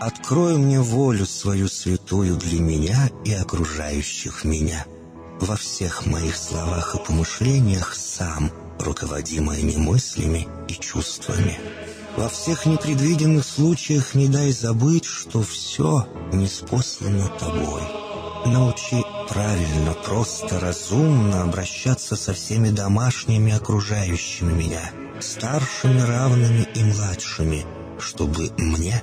открой мне волю свою святую для меня и окружающих меня. Во всех моих словах и помышлениях сам, руководи моими мыслями и чувствами. Во всех непредвиденных случаях не дай забыть, что все неспослано тобой. Научи правильно, просто, разумно обращаться со всеми домашними окружающими меня, старшими, равными и младшими, чтобы мне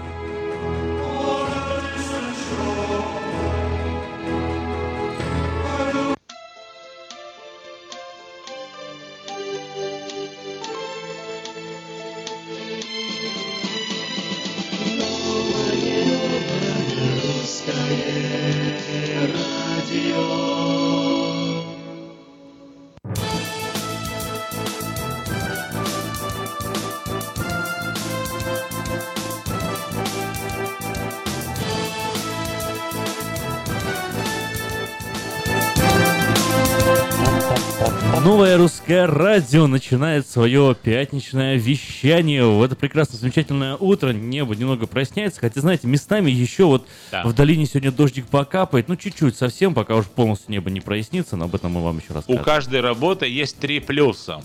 Новое русское радио начинает свое пятничное вещание. В это прекрасное, замечательное утро небо немного проясняется, хотя, знаете, местами еще вот Да. в долине сегодня дождик покапает, ну чуть-чуть совсем, пока уж полностью небо не прояснится, но об этом мы вам еще У расскажем. каждой работы есть три плюса.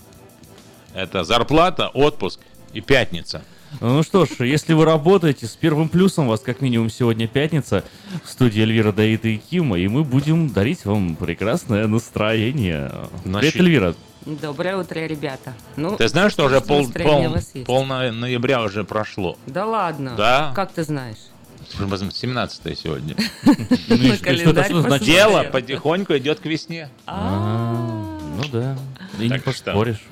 Это зарплата, отпуск и пятница. Ну что ж, если вы работаете, с первым плюсом у вас как минимум сегодня пятница в студии Эльвира Давида и Кима, и мы будем дарить вам прекрасное настроение. Значит, Привет, Эльвира. Доброе утро, ребята. Ну, Ты знаешь, что уже пол, пол, пол ноября уже прошло? Да ладно. Да. Как ты знаешь? 17 сегодня. Ну. Дело потихоньку идет к весне. А, Ну да, и не поспоришь.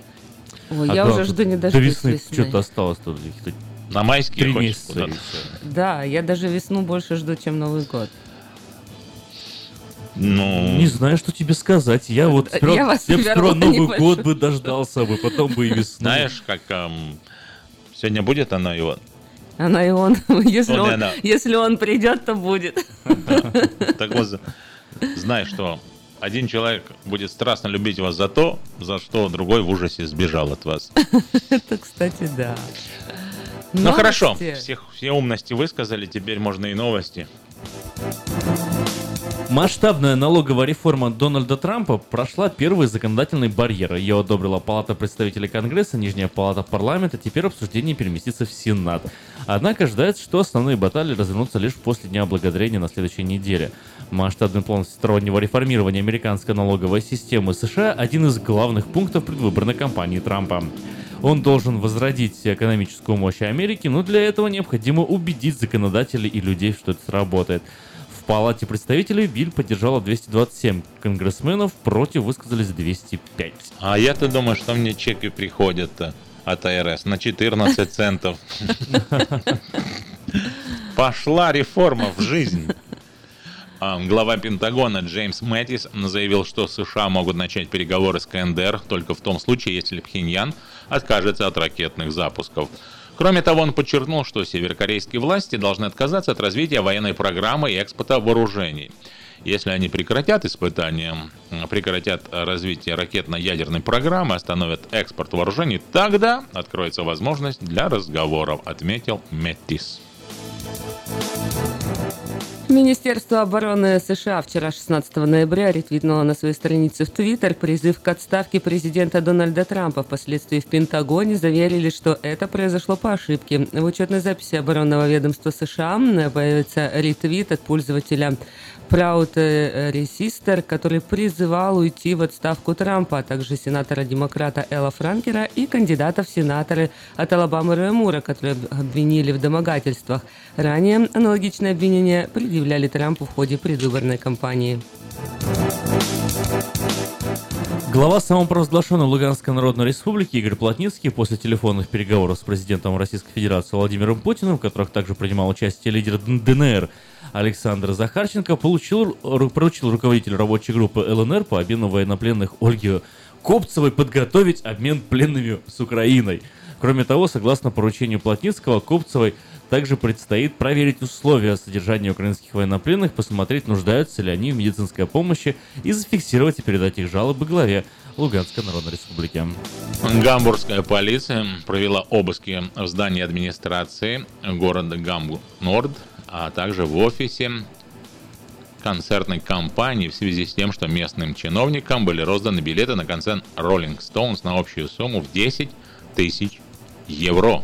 Ой, А я да, уже жду не До дождусь весны весны. что-то осталось тут каких-то На майские три месяца. и. Да, я даже весну больше жду, чем Новый год. Ну, Не знаю, что тебе сказать. Я вот Я сперва, вас я бы сперва Новый пойму. год бы дождался бы, потом бы и весну. знаешь, как эм, сегодня будет оно его? Она и он. Если, Он и он, она. если он придет, то будет. Так вот, знай, что один человек будет страстно любить вас за то, за что другой в ужасе сбежал от вас. Это, кстати, да. Ну хорошо, все умности высказали, теперь можно и новости. Масштабная налоговая реформа Дональда Трампа прошла первый законодательный барьер. Ее одобрила Палата представителей Конгресса, Нижняя Палата парламента. Теперь обсуждение переместится в Сенат. Однако ожидается, что основные баталии развернутся лишь после Дня Благодарения на следующей неделе. Масштабный план всестороннего реформирования американской налоговой системы США – один из главных пунктов предвыборной кампании Трампа. Он должен возродить экономическую мощь Америки, но для этого необходимо убедить законодателей и людей, что это сработает. В Палате представителей Биль поддержала 227 конгрессменов, против высказались 205. А я-то думаю, что мне чеки приходят э, от АРС на 14 центов. Пошла реформа в жизнь. А, Глава Пентагона Джеймс Мэттис заявил, что США могут начать переговоры с КНДР только в том случае, если Пхеньян откажется от ракетных запусков. Кроме того, он подчеркнул, что северокорейские власти должны отказаться от развития военной программы и экспорта вооружений. Если они прекратят испытания, прекратят развитие ракетно-ядерной программы, остановят экспорт вооружений, тогда откроется возможность для разговоров, отметил Мэттис. Министерство обороны США вчера, 16 ноября, ретвитнуло на своей странице в Твиттер призыв к отставке президента Дональда Трампа. Впоследствии в Пентагоне заверили, что это произошло по ошибке. В учетной записи оборонного ведомства США появится ретвит от пользователя Proud Resistor, который призывал уйти в отставку Трампа, а также сенатора-демократа Элла Франкера и кандидата в сенаторы от Алабамы Роя Мура, которые обвинили в домогательствах. Ранее аналогичное обвинение предъявляли Трампу в ходе предвыборной кампании. Глава самопровозглашенной Луганской Народной Республики Игорь Плотницкий после телефонных переговоров с президентом Российской Федерации Владимиром Путиным, в которых также принимал участие лидер ДНР Александр Захарченко, получил, ру- поручил руководителю рабочей группы ЛНР по обмену военнопленных Ольге Копцевой подготовить обмен пленными с Украиной. Кроме того, согласно поручению Плотницкого, Копцевой также предстоит проверить условия содержания украинских военнопленных, посмотреть, нуждаются ли они в медицинской помощи и зафиксировать и передать их жалобы главе Луганской Народной Республики. Гамбургская полиция провела обыски в здании администрации города Гамбург-Норд, а также в офисе концертной компании в связи с тем, что местным чиновникам были розданы билеты на концерт Rolling Stones на общую сумму в 10 тысяч евро.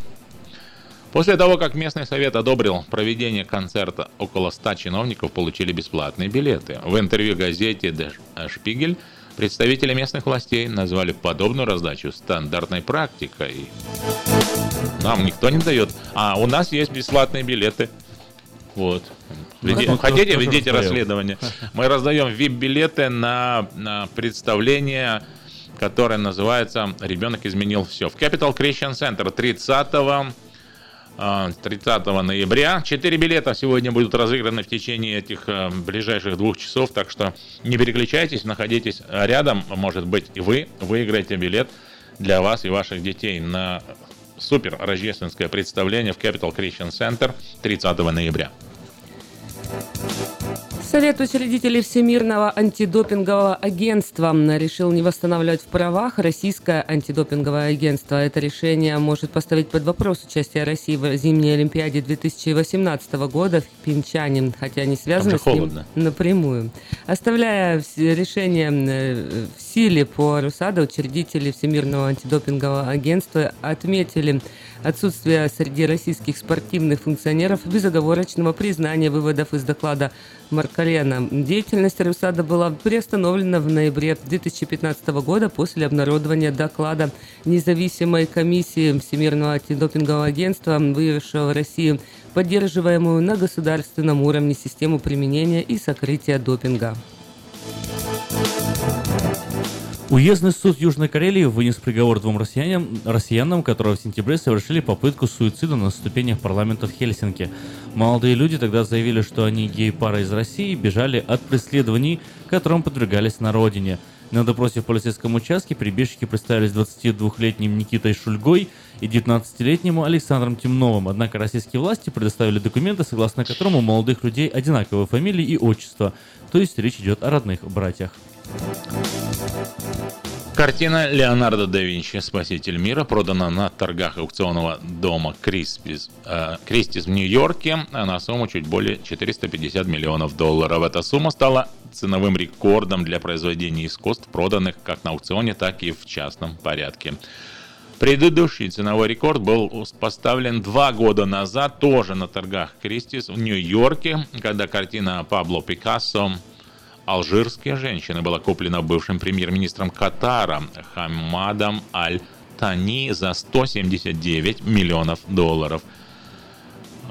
После того, как местный совет одобрил проведение концерта, около 100 чиновников получили бесплатные билеты. В интервью газете Der Spiegel представители местных властей назвали подобную раздачу стандартной практикой. Нам никто не дает. А у нас есть бесплатные билеты. Вот. Веди- Ну, хотите, тоже ведите расследование. Мы раздаем VIP-билеты на, на представление, которое называется «Ребенок изменил все». В Capital Christian Center 30 а, 30 ноября. Четыре билета сегодня будут разыграны в течение этих э, ближайших двух часов, так что не переключайтесь, находитесь рядом, может быть, и вы выиграете билет для вас и ваших детей на супер рождественское представление в Capital Christian Center 30 ноября. Thank you. Совет учредителей Всемирного антидопингового агентства решил не восстанавливать в правах российское антидопинговое агентство. Это решение может поставить под вопрос участие России в зимней Олимпиаде 2018 года в Пинчане, хотя не связано с ним напрямую. Оставляя решение э, в силе по РУСАДА, учредители Всемирного антидопингового агентства отметили отсутствие среди российских спортивных функционеров безоговорочного признания выводов из доклада Маркалена. Деятельность РУСАДА была приостановлена в ноябре 2015 года после обнародования доклада независимой комиссии Всемирного антидопингового агентства, выявившего в России поддерживаемую на государственном уровне систему применения и сокрытия допинга. Уездный суд Южной Карелии вынес приговор двум россиянам, россиянам, которые в сентябре совершили попытку суицида на ступенях парламента в Хельсинки. Молодые люди тогда заявили, что они гей-пара из России бежали от преследований, которым подвергались на родине. На допросе в полицейском участке прибежчики представились 22-летним Никитой Шульгой и 19-летнему Александром Темновым. Однако российские власти предоставили документы, согласно которым у молодых людей одинаковые фамилии и отчества. То есть речь идет о родных братьях. Картина Леонардо да Винчи «Спаситель мира» продана на торгах аукционного дома Кристис, э, Кристис в Нью-Йорке на сумму чуть более 450 миллионов долларов. Эта сумма стала ценовым рекордом для произведений искусств, проданных как на аукционе, так и в частном порядке. Предыдущий ценовой рекорд был поставлен два года назад, тоже на торгах Кристис в Нью-Йорке, когда картина Пабло Пикассо «Алжирские женщины» была куплена бывшим премьер-министром Катара Хамадом Аль-Тани за 179 миллионов долларов.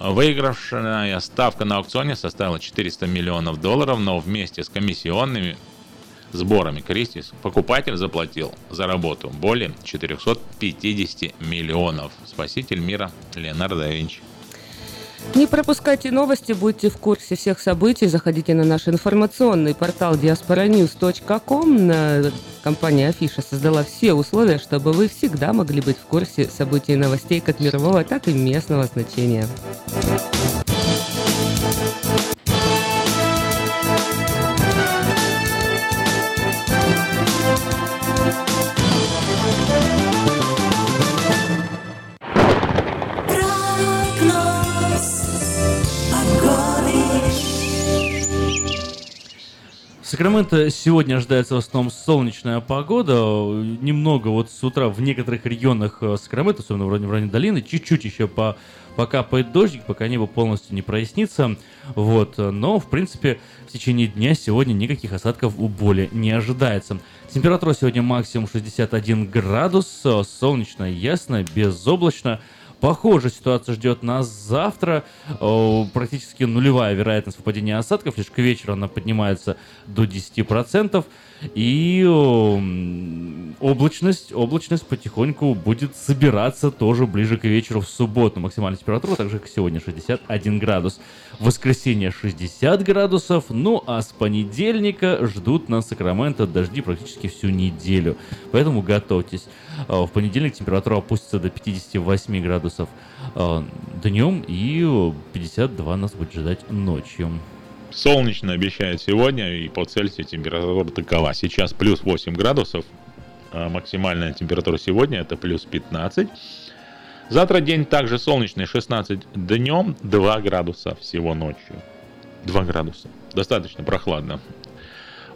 Выигравшая ставка на аукционе составила 400 миллионов долларов, но вместе с комиссионными сборами Кристис покупатель заплатил за работу более 450 миллионов. Спаситель мира Леонардо да Винчи. Не пропускайте новости, будьте в курсе всех событий. Заходите на наш информационный портал diasporanews.com. Компания Афиша создала все условия, чтобы вы всегда могли быть в курсе событий и новостей как мирового, так и местного значения. Сакраменто сегодня ожидается в основном солнечная погода. Немного вот с утра в некоторых регионах э, Сакраменто, особенно в районе, в районе долины, чуть-чуть еще по, покапает дождик, пока небо полностью не прояснится. Вот. Но, в принципе, в течение дня сегодня никаких осадков у боли не ожидается. Температура сегодня максимум 61 градус, солнечно, ясно, безоблачно. Похожая ситуация ждет нас завтра. Практически нулевая вероятность выпадения осадков. Лишь к вечеру она поднимается до 10%. И облачность, облачность потихоньку будет собираться тоже ближе к вечеру в субботу. Максимальная температура также как сегодня 61 градус. В воскресенье 60 градусов. Ну а с понедельника ждут на Сакраменто дожди практически всю неделю. Поэтому готовьтесь. А, в понедельник температура опустится до 58 градусов а, днем и 52 нас будет ждать ночью. Солнечно обещают сегодня, и по Цельсию температура такова. Сейчас плюс 8 градусов, а максимальная температура сегодня это плюс 15. Завтра день также солнечный, 16 днем, 2 градуса всего ночью. 2 градуса. Достаточно прохладно.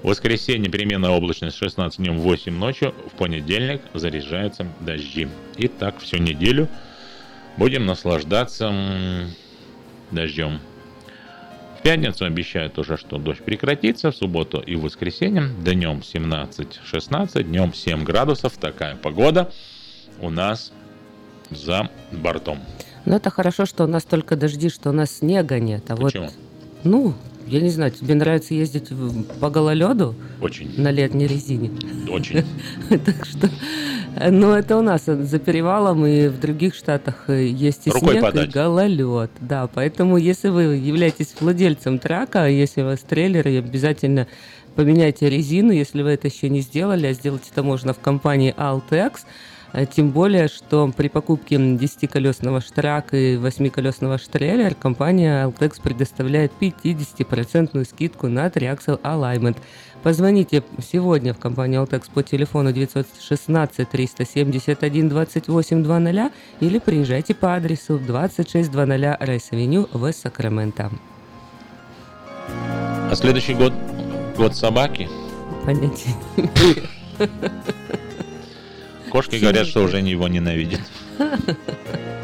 Воскресенье переменная облачность 16 днем 8 ночью. В понедельник заряжаются дожди. И так всю неделю будем наслаждаться дождем пятницу обещают уже, что дождь прекратится, в субботу и в воскресенье. Днем 17-16, днем 7 градусов. Такая погода у нас за бортом. Ну, это хорошо, что у нас только дожди, что у нас снега нет. А Почему? вот, ну, я не знаю, тебе нравится ездить по гололеду? Очень. На летней резине? Очень. Так что, ну, это у нас за перевалом, и в других штатах э, есть и Рукой снег, подать. и гололед. Да, поэтому, если вы являетесь владельцем трака, если у вас трейлер, обязательно поменяйте резину, если вы это еще не сделали, а сделать это можно в компании Altex. А тем более, что при покупке 10-колесного штрака и 8-колесного штрейлер компания Altex предоставляет 50% скидку на Triaxle Alignment. Позвоните сегодня в компанию Altex по телефону 916 371 2800 или приезжайте по адресу 2600 Райс-авеню в Сакраменто. А следующий год год собаки? Понятия Кошки говорят, что уже его ненавидят.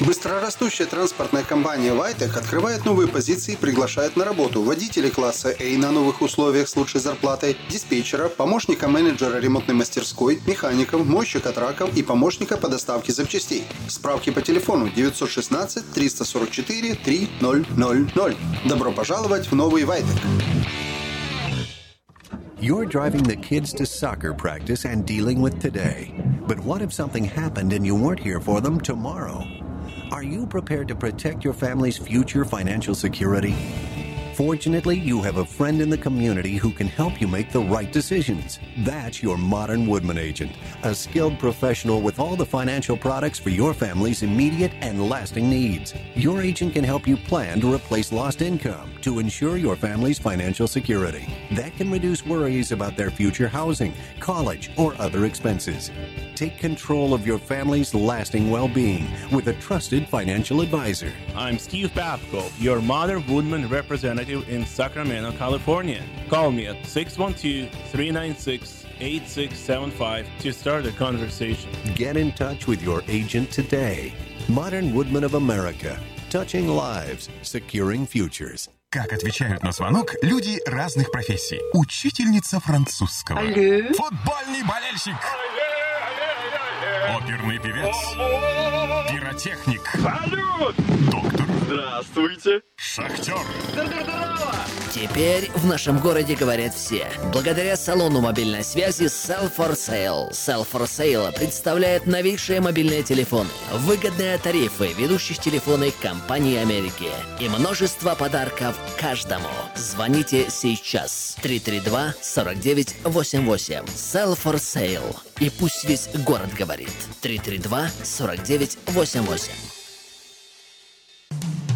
Быстрорастущая транспортная компания Вайтек открывает новые позиции и приглашает на работу водителей класса A на новых условиях с лучшей зарплатой, диспетчера, помощника менеджера ремонтной мастерской, механиков, мойщика траков и помощника по доставке запчастей. Справки по телефону 916 344 3000. Добро пожаловать в новый Вайтек. You're driving the kids to soccer practice and dealing with today. But what if something happened and you weren't here for them tomorrow? Are you prepared to protect your family's future financial security? Fortunately, you have a friend in the community who can help you make the right decisions. That's your Modern Woodman agent, a skilled professional with all the financial products for your family's immediate and lasting needs. Your agent can help you plan to replace lost income to ensure your family's financial security. That can reduce worries about their future housing, college, or other expenses. Take control of your family's lasting well being with a trusted financial advisor. I'm Steve Babko, your Modern Woodman representative in Sacramento, California. Call me at 612 396 8675 to start a conversation. Get in touch with your agent today. Modern Woodman of America. Touching lives, securing futures. Как отвечают на звонок люди разных профессий. Учительница французского. Алле. Футбольный болельщик. Оперный певец. Пиротехник. Салют! Доктор. Здравствуйте. Шахтер. Теперь в нашем городе говорят все. Благодаря салону мобильной связи Sell for Sale. Sell for Sale представляет новейшие мобильные телефоны, выгодные тарифы ведущих телефонных компаний Америки и множество подарков каждому. Звоните сейчас 332-4988. Sell for Sale. И пусть весь город говорит. 332-4988. Thank you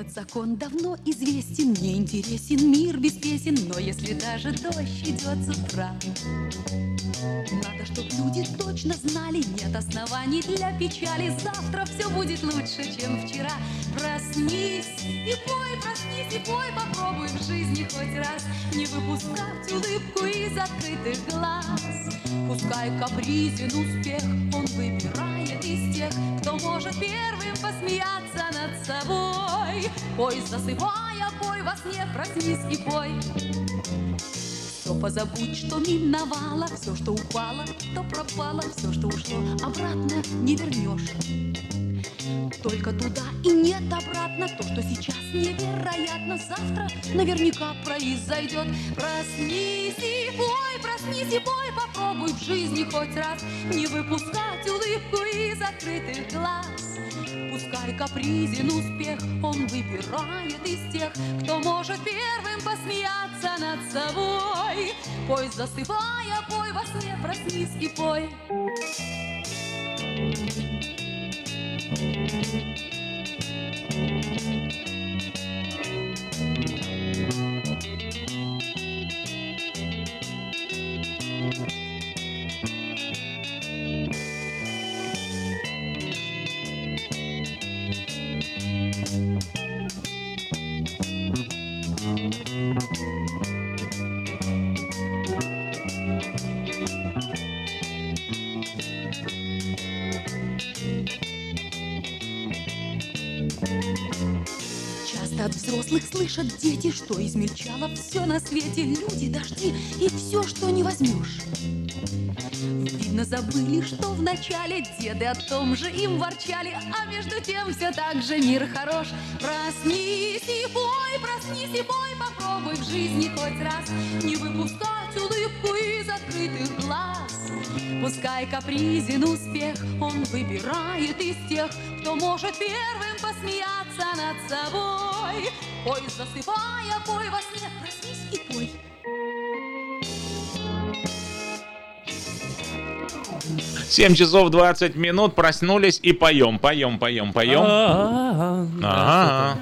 Этот закон давно известен, мне интересен мир без песен, но если даже дождь идет с утра, надо, чтоб люди точно знали, нет оснований для печали, завтра все будет лучше, чем вчера. Проснись и пой, проснись и пой, попробуй в жизни хоть раз не выпускать улыбку из открытых глаз. Пускай капризен успех, он выбирает из тех, кто может первым посмеяться над собой. Пой, засыпая, пой во сне, проснись и пой. Все позабудь, что миновало, все, что упало, то пропало, все, что ушло, обратно не вернешь. Только туда и нет обратно То, что сейчас невероятно Завтра наверняка произойдет Проснись и пой, проснись и пой Попробуй в жизни хоть раз Не выпускать улыбку из открытых глаз пускай капризен успех, он выбирает из тех, кто может первым посмеяться над собой. Пой, засыпая, пой во сне, проснись и пой. Дети, что измельчало все на свете, люди, дожди и все, что не возьмешь. Видно, забыли, что вначале деды о том же им ворчали, а между тем все так же мир хорош. Проснись и пой, проснись и пой, попробуй в жизни хоть раз не выпускать улыбку из открытых глаз. Пускай капризен успех, он выбирает из тех, кто может первым посмеяться над собой. Пой, засыпая, пой во сне, проснись и пой. Семь часов 20 минут, проснулись и поем, поем, поем, поем. Ага.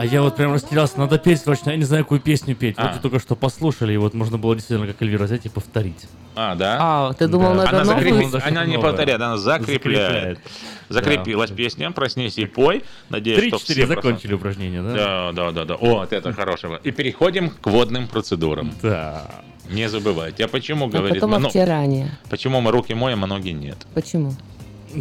А я вот прям растерялся, надо петь срочно, я не знаю, какую песню петь. А. Вот только что послушали, и вот можно было действительно, как Эльвира, взять и повторить. А, да? А, ты думал, Да. надо Она, Даже она не повторяет, она закрепляет. Закрепляет. Закрепилась песня, проснись и пой. Надеюсь, что Три-четыре все закончили упражнение, да? Да, да, да, да. О, вот это хорошего. И переходим к водным процедурам. Да. Не забывайте. А почему, А говорит, потом ну, обтирание. почему мы руки моем, а ноги нет? Почему?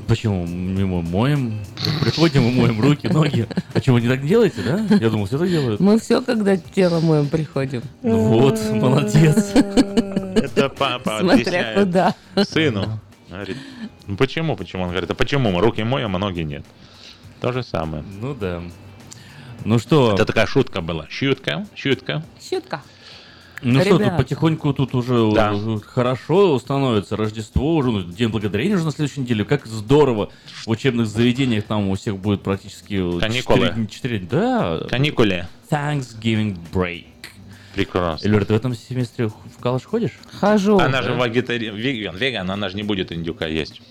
Почему? Мы мо- моем, приходим и моем руки, ноги. А что, вы не так делаете, да? Я думал, все так делают. Мы все, когда тело моем приходим. Ну вот, молодец. Это папа Смотря куда. сыну. Говорит, ну почему, почему? Он говорит, а почему мы руки моем, а ноги нет? То же самое. Ну да. Ну что, Это такая шутка была. Шутка, шутка. Щетка. Ну что, тут Ребят. потихоньку тут уже Да. хорошо становится Рождество, уже ну, День Благодарения уже на следующей неделе. Как здорово. В учебных заведениях там у всех будет практически Каникулы. четыре дня- четыре- да. Каникулы. Thanksgiving break. Прекрасно. Эльвира, ты в этом семестре в колледж ходишь? Хожу. Она же вегетари- веган, веган, она же не будет индюка есть.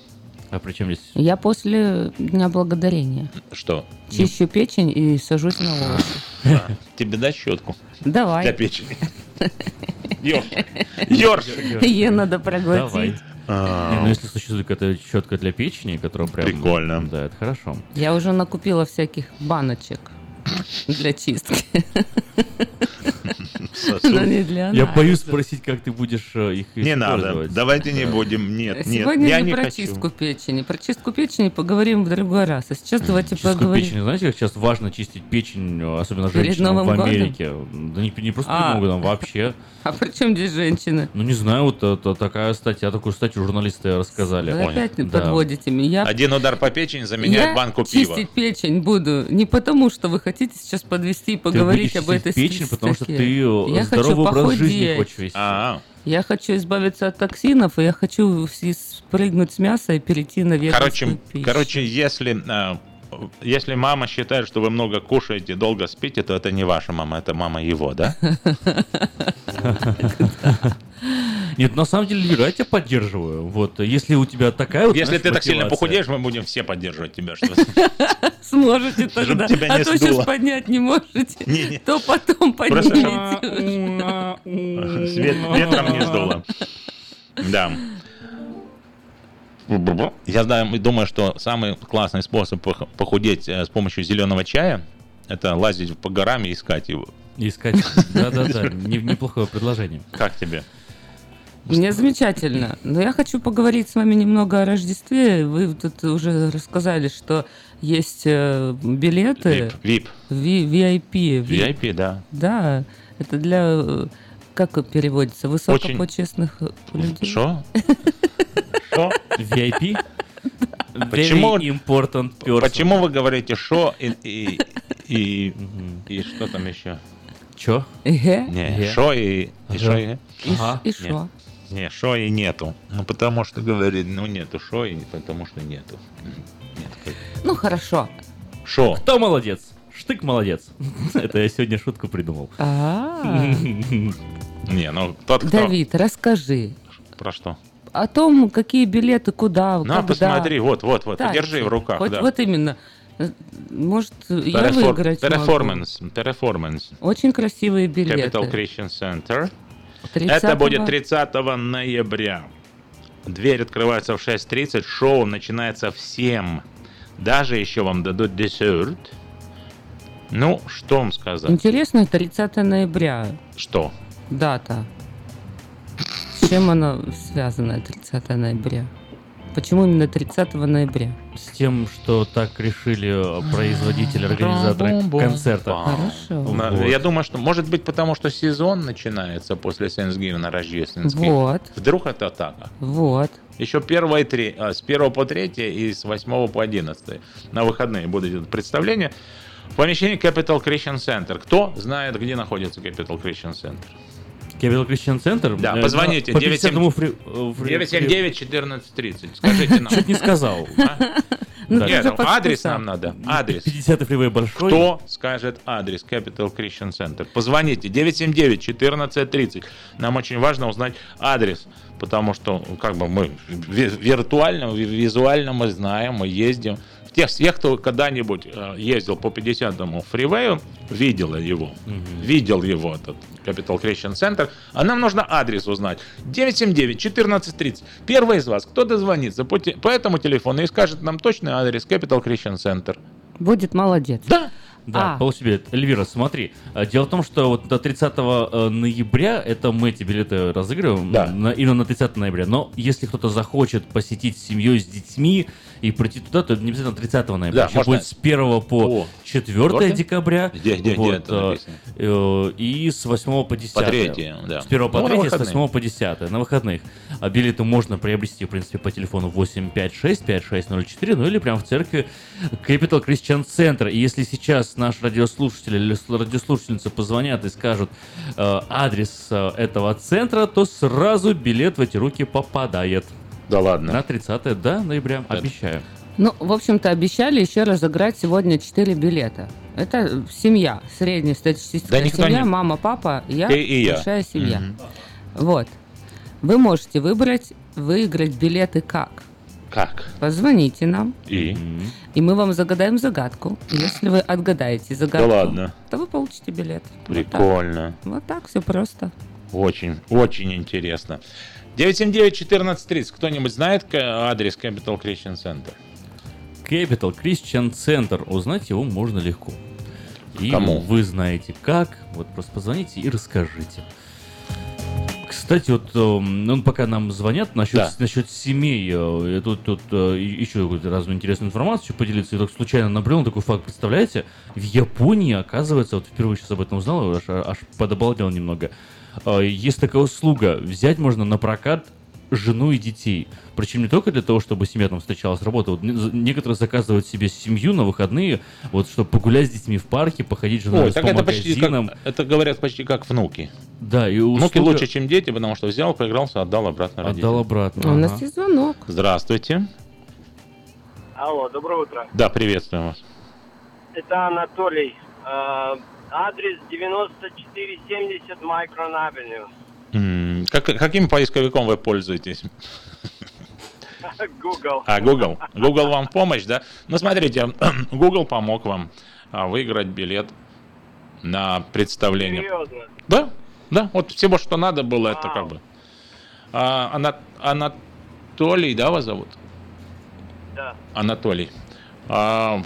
А при чем здесь? Я после Дня Благодарения Что? чищу печень и сажусь на волосы. А, Тебе дать щетку для Давай. печени. Ёршик. Ёршик. Ее надо проглотить. Давай. А, Не, ну если существует какая-то щетка для печени, которая прям... Прикольно. Да, это хорошо. Я уже накупила всяких баночек для чистки. Но не для Я боюсь спросить, как ты будешь э, их Не надо. Давайте не будем. Нет, нет. Сегодня Я не про хочу. чистку печени. Про чистку печени поговорим в другой раз. А сейчас давайте Чистку поговорим. печени, знаете, как сейчас важно чистить печень, э, особенно Перед женщинам в Новым годом? Америке? Да не, не просто А. перед Новым годом, вообще. А при чем здесь женщины? Ну не знаю, вот это такая статья, такую статью журналисты рассказали. Вы опять Да. подводите меня. Один удар по печени заменяет Я банку пива. чистить печень буду не потому, что вы хотите сейчас подвести и Ты поговорить будешь об этой печень, потому что ты Я хочу здоровый образ жизни похудеть. хочешь вести. А, Я хочу избавиться от токсинов, и я хочу спрыгнуть с мяса и перейти на веганскую короче, пищу. короче, если а, если мама считает, что вы много кушаете, долго спите, то это не ваша мама, это мама его, да? Нет, на самом деле, Лира, я тебя поддерживаю. Вот, если у тебя такая вот, Если знаешь, ты так сильно похудеешь, мы будем все поддивать тебя. Что... Сможете тогда. тебя не а то сейчас поднять не можете, то потом поднимете. Свет ветром не сдуло. Да. Я знаю, думаю, что самый классный способ пох- похудеть э, с помощью зеленого чая это лазить по горам и искать его. Искать. Да-да-да, не- неплохое предложение. Как тебе? Мне замечательно. Но я хочу поговорить с вами немного о Рождестве. Вы тут уже рассказали, что есть э, билеты. VIP. VIP. Ви- VIP, да. Да, это для... э, Как переводится? Высокопочестных людей? Что? Что? VIP? Почему- Very important person. Почему вы говорите шо и, и, и, и что там еще? Чё? Не, шо и, и шо и... И шо? Не, шо и нету. Ну, потому что говорит, ну, нету шо и потому что нету. Нет. Ну, хорошо. Шо? Кто молодец? Штык молодец. Это я сегодня шутку придумал. А, Не, ну, тот, кто... Давид, расскажи Про что? О том, какие билеты, куда, На, когда. посмотри, вот, вот, вот, Так, держи в руках, Вот, да. вот именно. Может, я Перефор- выиграть могу. Перформанс, перформанс. Очень красивые билеты. Capital Christian Center. 30 Это будет 30 ноября. Дверь открывается в 6.30, шоу начинается в 7. Даже еще вам дадут десерт. Ну, что вам сказать? Интересно, 30 ноября Что? дата. С чем она связана, 30 ноября? Почему именно 30 ноября? С тем, что так решили производители, организаторы концерта. Хорошо. Вот. Я думаю, что может быть потому, что сезон начинается после Thanksgiving, рождественский. Вот. Вдруг это так? Вот. Еще 1 и 3, а, с 1 по 3 и с 8 по 11 на выходные будет это представление. В помещении Capital Christian Center. Кто знает, где находится Capital Christian Center? Capital Christian Center? Да, э, позвоните. по 97 50-му фри- э, фри- 979-1430. Скажите нам. Чуть не сказал. Ну, Да. ты Нет, ну, адрес нам надо. Адрес. 50 фривей большой. Кто скажет адрес Capital Christian Center? Позвоните 979-1430. Нам очень важно узнать адрес, потому что ну, как бы мы ви- виртуально, ви- визуально мы знаем, мы ездим. Тех, тех, кто когда-нибудь э, ездил по 50-му фривею, видел его, видел его, этот Capital Christian Center, а нам нужно адрес узнать. 979-1430. Первый из вас, кто дозвонится по, те- по этому телефону и скажет нам точный адрес Capital Christian Center. Будет молодец. Да. Да, А. получи билет. Эльвира, смотри, э, дело в том, что вот до 30 э, ноября это мы эти билеты разыгрываем, Да. на- именно на 30 ноября. Но если кто-то захочет посетить с семьей, с детьми и прийти туда, то не обязательно 30 ноября. Да, Еще можно- будет с 1 по О, 4 четвёртое? декабря. Где- где- где Вот, это э, э, И с 8 по 10. По третье, да. С 1 по Ну, на 3, с выходные. 8 по 10. На выходных. А билеты можно приобрести, в принципе, по телефону 856 5604, ну или прямо в церкви Capital Christian Center. И если сейчас наш радиослушатель или с- радиослушательница позвонят и скажут э, адрес э, этого центра, то сразу билет в эти руки попадает. Да ладно. На 30 да, ноября, обещаю. Ну, в общем-то, обещали еще разыграть сегодня 4 билета. Это семья, среднестатистическая Да семья, не- мама, папа, я, Ты и я. большая семья. Мгм. Вот. Вы можете выбрать, выиграть билеты как? Как? Позвоните нам, И? и мы вам загадаем загадку. Если вы отгадаете загадку, ладно. то вы получите билет. Вот так. Прикольно. Вот так все просто. Очень, очень интересно. 979-1430. Кто-нибудь знает адрес Capital Christian Center? Capital Christian Center. Узнать его можно легко. И Кому? вы знаете как. Вот просто позвоните и расскажите. Кстати, вот эм, ну, пока нам звонят насчет, Да. насчет семей, э, я тут, тут э, еще какую-то разную интересную информацию поделиться. Я так случайно набрел на такой факт. Представляете, в Японии, оказывается, вот впервые сейчас об этом узнал, аж, аж подобалдел немного. Э, Есть такая услуга. Взять можно на прокат жену и детей. Причем не только для того, чтобы семья там встречалась, работа. Вот не- некоторые заказывают себе семью на выходные, вот чтобы погулять с детьми в парке, походить с женой Ой, по это почти магазинам. как, это говорят почти как внуки. Да, и Внуки услуга- лучше, чем дети, потому что взял, поигрался, отдал обратно родителям. Отдал обратно. У нас ага. есть звонок. Здравствуйте. Алло, доброе утро. Да, приветствуем вас. Это Анатолий. Адрес 9470 Майкрон Авеню. Как- каким поисковиком вы пользуетесь? Google. А, Google. Google вам в помощь, да? Ну, смотрите, Google помог вам а, выиграть билет на представление. Серьезно? Да, да, вот всего, что надо было, это как бы. А, Ана- Анатолий, да, вас зовут? Да. Анатолий. А,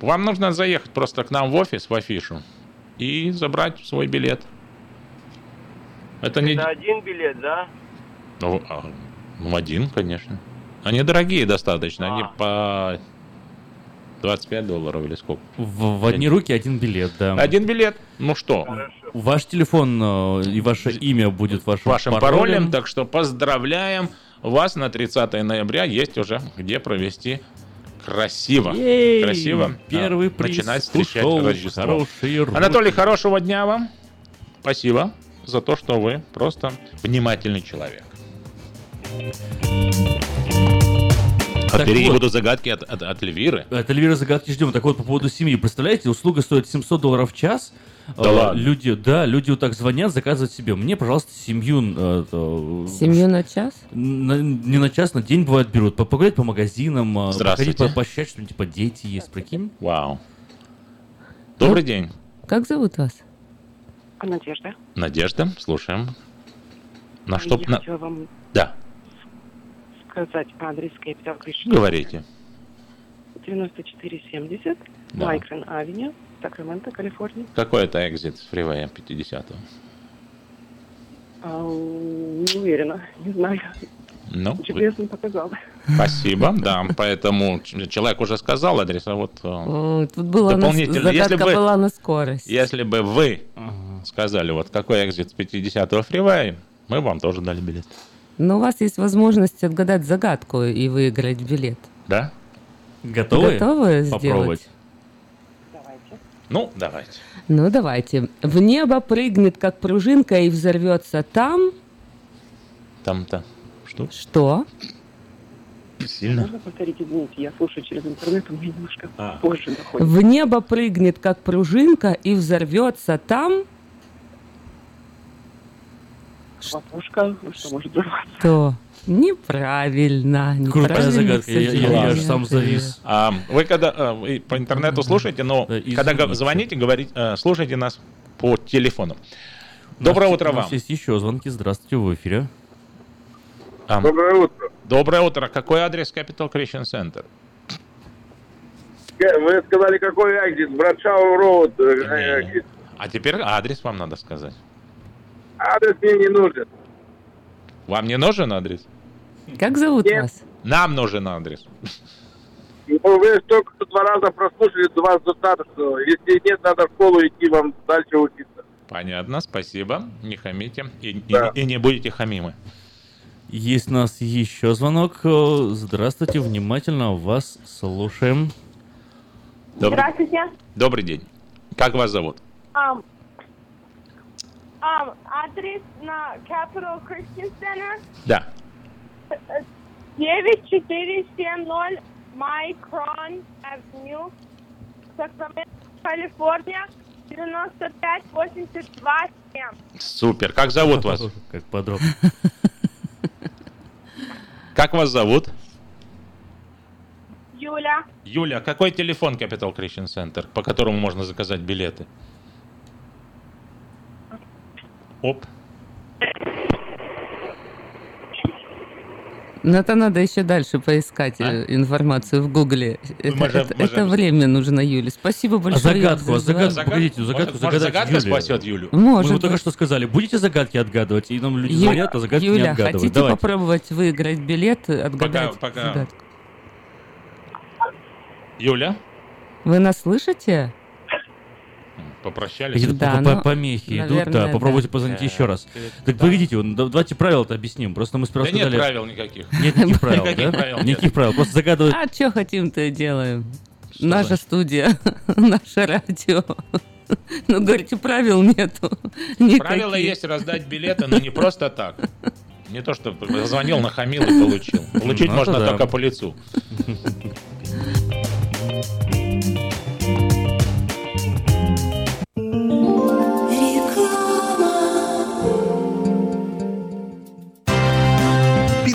вам нужно заехать просто к нам в офис, в афишу, и забрать свой билет. Это не... Это один билет, да? Ну, а, ну, один, конечно. Они дорогие достаточно, они А. по 25 долларов или сколько. В, в одни руки один билет, да. Один билет, ну что, Ваш телефон э, и ваше имя будет вашим, вашим паролем, так что поздравляем вас на 30 ноября. Есть уже где провести красиво. Ей! красиво. Первый а, приз начинать встречать ушел. Рождество. Хорошие. Анатолий, хорошего дня вам. Спасибо за то, что вы просто внимательный человек. А Так впереди вот. будут загадки от, от, от Эльвиры. От Эльвиры загадки ждем. Так вот, по поводу семьи. Представляете, услуга стоит 700 долларов в час. Да Э, ладно? Люди, да, люди вот так звонят, заказывают себе. Мне, пожалуйста, семью... э, э, Семью на час? на- не на час, на день бывает берут. По- Погулять по магазинам, э, Здравствуйте. походить по- поощрять, что типа дети есть, прикинь. Вау. Добрый день. Как зовут вас? Надежда. Надежда, слушаем. На что... Я на- хотела вам Да, сказать адрес Capital Christian. говорите. 9470 Да. Майкрон Авеню, Сакраменто, Калифорния. Какой это экзит с фривея 50 А, не уверена, не знаю. Ну, GPS не показал. спасибо, да. Поэтому человек уже сказал адрес, а вот э, Тут была на, дополнительно. загадка Если бы, была на скорость. если бы вы сказали, вот какой экзит с 50-го фривая, мы вам тоже дали билет. Но у вас есть возможность отгадать загадку и выиграть билет. Да? Готовы? Готовы сделать? попробовать? Ну, давайте. Ну, давайте. В небо прыгнет, как пружинка, и взорвется там... Там-то. Что? Что? Сильно? Можно повторить, извините, я слушаю через интернет, у меня немножко А. позже доходит. В небо прыгнет, как пружинка, и взорвется там... Хлопушка, ну что может взорваться? Что? Неправильно. Крутая загадка, я- я- я аж сам завис. А, вы когда э, вы по интернету слушаете, но когда го- извините. звоните, говорите, э, слушайте нас по телефону. Доброе У нас- утро у нас вам. есть еще звонки. Здравствуйте, в эфире. Доброе утро. Доброе утро. Какой адрес Capital Christian Center? Вы сказали, какой экзит? Братшау Роуд. э. А теперь адрес вам надо сказать. Адрес мне не нужен. Вам не нужен адрес? Как зовут вас? Нам нужен адрес. Ну, вы только что два раза прослушали, до вас достаточно. Если нет, надо в школу идти, вам дальше учиться. Понятно, спасибо. Не хамите. И, и- Да. и не будете хамимы. Есть у нас еще звонок. Э, Здравствуйте, внимательно вас слушаем. Добрый, Здравствуйте. добрый день. Как вас зовут? Ам, ам, адрес на Capital Christian Center Да. э, 9470 Micron Avenue, Сакраменто, Калифорния, 9582 7. Супер. Как зовут вас? Как подробно. Как вас зовут? Юля, Юля, какой телефон Capital Christian Center, по которому можно заказать билеты? Оп. Но это надо еще дальше поискать э, информацию в Гугле. Это, мы же- это- мы же- это время нужно, Юле. Спасибо большое. загадку, а за загадку, погодите, загадку Может, загадать загадка Юле. спасет Юлю? Может Мы вот только что сказали, будете загадки отгадывать, и нам люди Ю- звонят, а загадки не Юля, отгадывают. хотите Давайте. попробовать выиграть билет, отгадать пока. загадку? Юля? Вы нас слышите? Попрощались. Какие-то Да, ну, помехи идут, наверное, да, попробуйте да. позвонить Да. еще раз. Так Да. погодите, давайте правила-то объясним. Просто мы сперва Да нет сказали... правил никаких. Нет никаких правил, Никаких да? правил нет. Никаких правил, просто загадывать... А что хотим, то и делаем. Наша студия, наше радио. Ну, говорите, правил нету. Правило никаких. есть раздать билеты, но не просто так. Не то, что звонил, нахамил и получил. Получить Ну, можно только по лицу.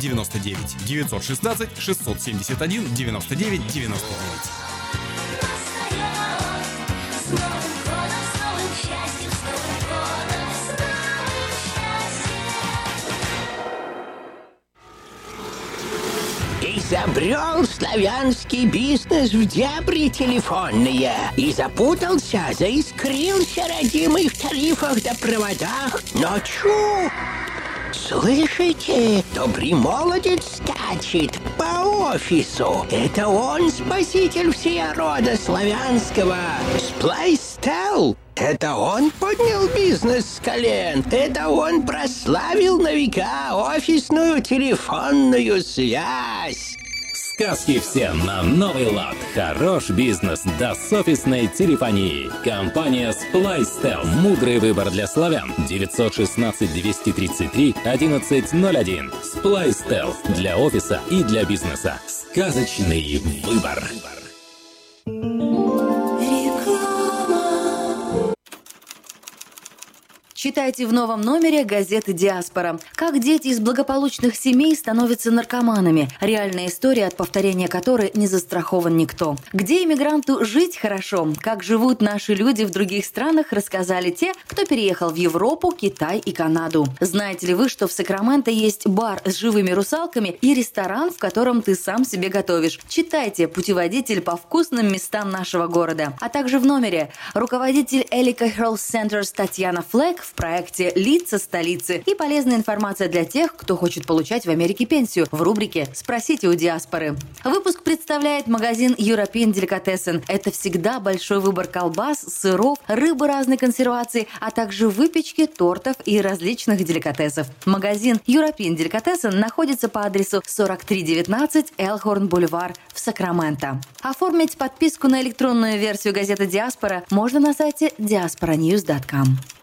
99. 916 671 99 99. Изобрел славянский бизнес в дебри телефонные И запутался, заискрился родимый в тарифах да проводах Но чу! Слышите? Добрый молодец скачет по офису. Это он спаситель всея рода славянского. Сплайстел. Это он поднял бизнес с колен. Это он прославил на века офисную телефонную связь. Сказки все на новый лад. Хорош бизнес до с офисной телефонии. Компания Splystel. Мудрый выбор для славян. 916-233-1101. Splystel. Для офиса и для бизнеса. Сказочный выбор. Читайте в новом номере газеты «Диаспора». Как дети из благополучных семей становятся наркоманами. Реальная история, от повторения которой не застрахован никто. Где иммигранту жить хорошо. Как живут наши люди в других странах, рассказали те, кто переехал в Европу, Китай и Канаду. Знаете ли вы, что в Сакраменто есть бар с живыми русалками и ресторан, в котором ты сам себе готовишь? Читайте путеводитель по вкусным местам нашего города. А также в номере руководитель Элика Health Centers Татьяна Флэк в проекте «Лица столицы» и полезная информация для тех, кто хочет получать в Америке пенсию в рубрике «Спросите у диаспоры». Выпуск представляет магазин European Delicatessen. Это всегда большой выбор колбас, сыров, рыбы разной консервации, а также выпечки, тортов и различных деликатесов. Магазин European Delicatessen находится по адресу 4319 Элхорн Бульвар в Сакраменто. Оформить подписку на электронную версию газеты «Диаспора» можно на сайте diasporanews.com.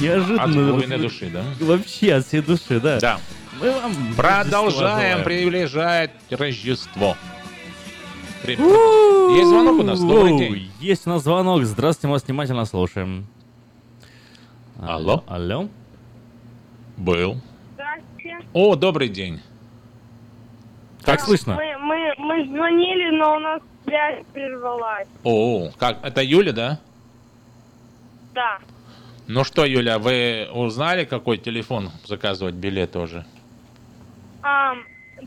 неожиданно. От глубины души, да? Вообще от всей души, да. Да. Мы вам Продолжаем приближать Рождество. Есть звонок у нас? Добрый день. Есть у нас звонок. Здравствуйте, мы вас внимательно слушаем. Алло. Алло. Был. Здравствуйте. О, добрый день. Как слышно? Мы, мы, мы звонили, но у нас связь прервалась. О, как? Это Юля, да? Да. Ну что, Юля, вы узнали, какой телефон заказывать билеты уже? Ам,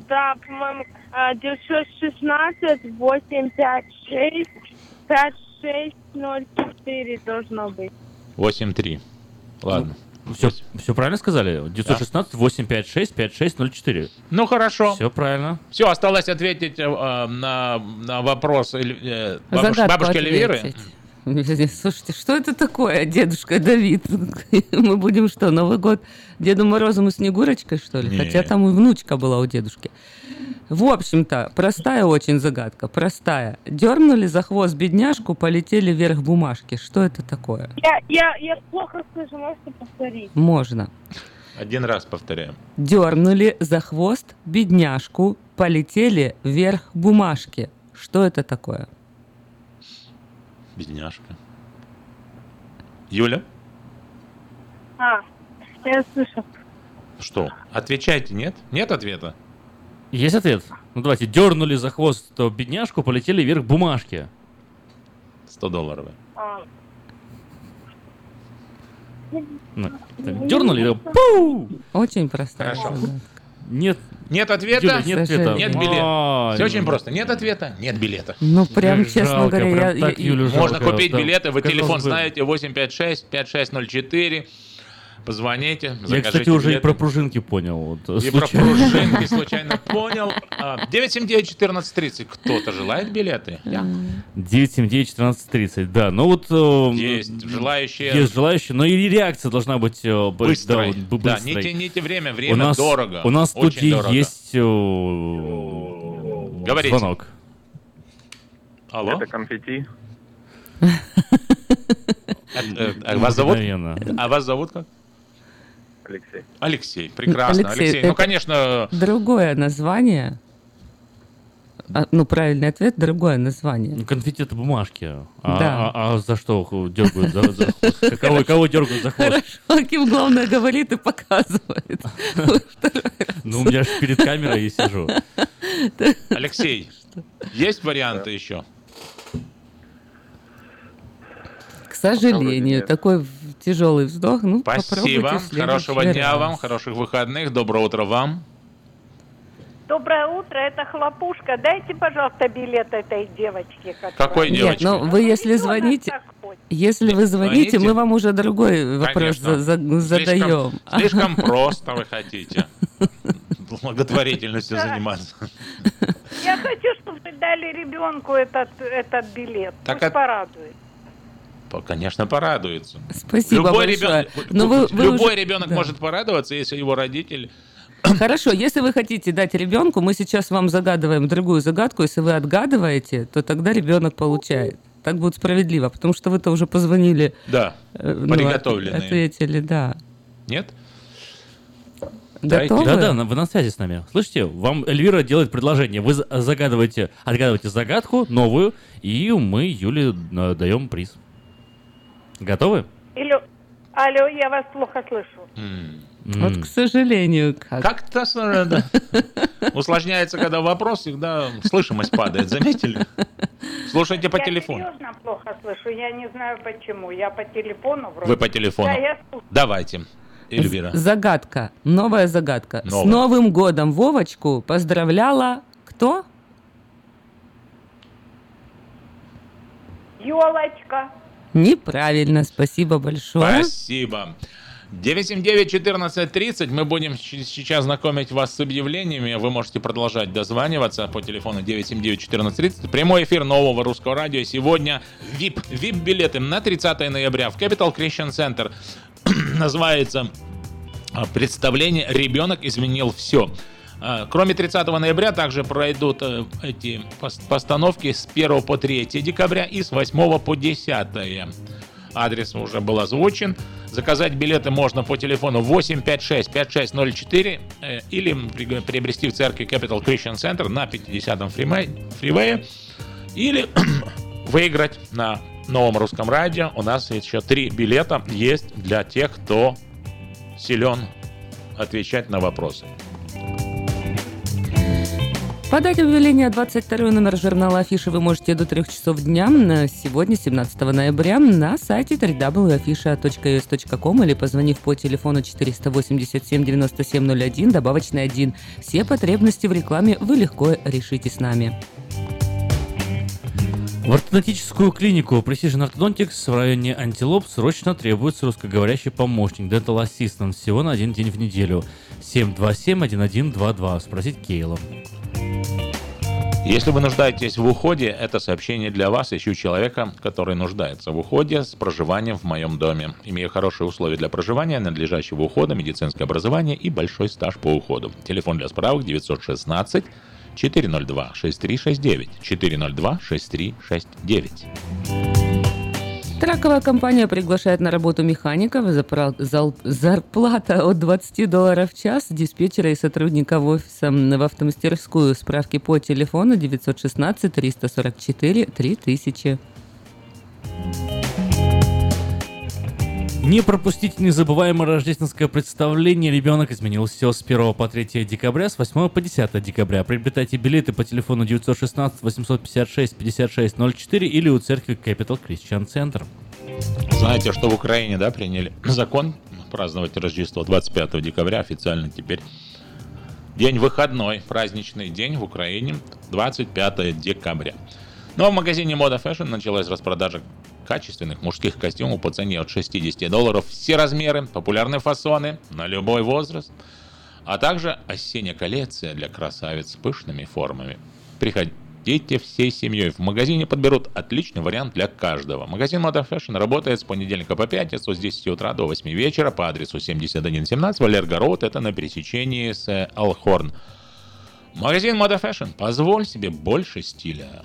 да, по-моему, а, 916 856 5604 должно быть. 8-3. Ладно. Все, все правильно сказали? 916 856 5604. Ну хорошо. Все правильно. Все, осталось ответить э, э, на, на вопрос Эль- э, бабуш- Загадку бабушки Эльвиры. Слушайте, что это такое, дедушка Давид? Мы будем что, Новый год Деду Морозом и Снегурочкой, что ли? Не. Хотя там и внучка была у дедушки. В общем-то, простая очень загадка, простая. Дернули за хвост бедняжку, полетели вверх бумажки. Что это такое? Я, я, я плохо слышу, можете повторить? Можно. Один раз повторяем. Дернули за хвост бедняжку, полетели вверх бумажки. Что это такое? Бедняжка. Юля? А, я слышу. Что? Отвечайте, нет? Нет ответа? Есть ответ? Ну давайте, дернули за хвост то бедняжку, полетели вверх бумажки. 100 долларов. А, Ну, так, дернули, пу! Очень простая Хорошо. Нет, Нет ответа? Юля, нет ответа. Нет билета. А, Все очень просто. Нет ответа? Нет билета. Ну, прям, честно говоря, прям я- Можно жалко, купить да. билеты. Вы телефон знаете 856 5604. Позвоните, Я, кстати, уже и билеты. про пружинки понял. вот, И про случайно. пружинки случайно понял. А, 979-1430. Кто-то желает билеты? Я. 979-1430, да. Ну вот... э, Есть желающие. Есть желающие, но и реакция должна быть э, Быстрой. да, не тяните время, время у нас, дорого. У нас дорого. есть э, Говорите. звонок. Алло? Это конфетти. Э, э, Вас зовут? А вас зовут как? Алексей. Алексей. Прекрасно, Алексей, Алексей. Ну, конечно, Другое название. А, ну, правильный ответ – другое название. Ну, Конфетти это бумажки. А, Да. а- а за что дергают? За, за хвост? Кого, кого дергают за хвост? Хорошо, Ким, главное, говорит и показывает. Ну, у меня же перед камерой я сижу. Алексей, есть варианты еще? К сожалению, такой тяжелый вздох. Ну, Спасибо. Хорошего дня раз. вам, хороших выходных. Доброе утро вам. Доброе утро, это Хлопушка. Дайте, пожалуйста, билет этой девочке. которая- Какой Нет, девочке? ну вы если звоните, если вы звоните, звоните. мы вам уже другой вопрос Конечно. за- за- задаем. Слишком, слишком просто вы хотите благотворительностью заниматься. Я хочу, чтобы вы дали ребенку этот, этот билет. Так Пусть это- порадует. Конечно, порадуется. Спасибо любой большое. ребенок, Но вы- вы любой уже- ребенок да. может порадоваться, если его родитель Хорошо, если вы хотите дать ребенку, мы сейчас вам загадываем другую загадку. Если вы отгадываете, то тогда ребенок получает. Так будет справедливо, потому что вы-то уже позвонили. Да, э, ну, приготовленные. от- Ответили, да. Нет? Готовы? Да, да, вы на связи с нами. Слышите, вам Эльвира делает предложение. Вы за- загадываете, отгадываете загадку новую, и мы Юле э, даем приз. Готовы? Или... Алло, я вас плохо слышу. Вот, к сожалению, как. Как-то да. усложняется, когда вопрос, всегда слышимость падает, заметили? Слушайте по я телефону. серьезно плохо слышу, я не знаю почему. Я по телефону вроде. Вы по телефону. Да, я слушаю. Давайте, Эльвира. Загадка. Новая загадка. Новая. С Новым годом Вовочку поздравляла кто? Елочка. Неправильно, спасибо большое. Спасибо. 979-1430. Мы будем сейчас знакомить вас с объявлениями. Вы можете продолжать дозваниваться по телефону 979-1430. Прямой эфир нового русского радио. Сегодня VIP. VIP-билеты на 30 ноября в Capital Christian Center. Называется представление «Ребенок изменил все». А, Кроме 30 ноября также пройдут э, эти пос- постановки с 1 по 3 декабря и с 8 по 10. Адрес уже был озвучен. Заказать билеты можно по телефону 856-5604 э, или при- приобрести в церкви Capital Christian Center на 50-м фримей- фривее или выиграть на новом русском радио. У нас еще три билета есть для тех, кто силен отвечать на вопросы. Подать объявление 22 номер журнала Афиши вы можете до 3 часов дня на сегодня, 17 ноября, на сайте www.afisha.us.com или позвонив по телефону 487 9701, добавочный 1. Все потребности в рекламе вы легко решите с нами. В ортодонтическую клинику Precision Orthodontics в районе Антилоп срочно требуется русскоговорящий помощник Dental Assistant всего на один день в неделю. 727-1122. Спросить Кейла. Если вы нуждаетесь в уходе, это сообщение для вас. Ищу человека, который нуждается в уходе с проживанием в моем доме. Имею хорошие условия для проживания, надлежащего ухода, медицинское образование и большой стаж по уходу. Телефон для справок 916 402 6369 402 6369. Траковая компания приглашает на работу механиков. Зарплата от 20 долларов в час, диспетчера и сотрудников офиса в автомастерскую. Справки по телефону 916 344 3000. Не пропустите незабываемое рождественское представление «Ребенок изменил все» с 1 по 3 декабря, с 8 по 10 декабря. Приобретайте билеты по телефону 916 856 5604 или у церкви Capital Christian Center. Знаете, что в Украине, да, приняли закон праздновать Рождество 25 декабря официально теперь День выходной, праздничный день в Украине, 25 декабря. Но в магазине Moda Fashion началась распродажа качественных мужских костюмов по цене от 60 долларов. Все размеры, популярные фасоны на любой возраст. А также осенняя коллекция для красавиц с пышными формами. Приходите всей семьей. В магазине подберут отличный вариант для каждого. Магазин Moda Fashion работает с понедельника по пятницу с 10 утра до 8 вечера по адресу 7117 Валерго Роуд. Это на пересечении с Алхорн. Магазин Moda Fashion. Позволь себе больше стиля.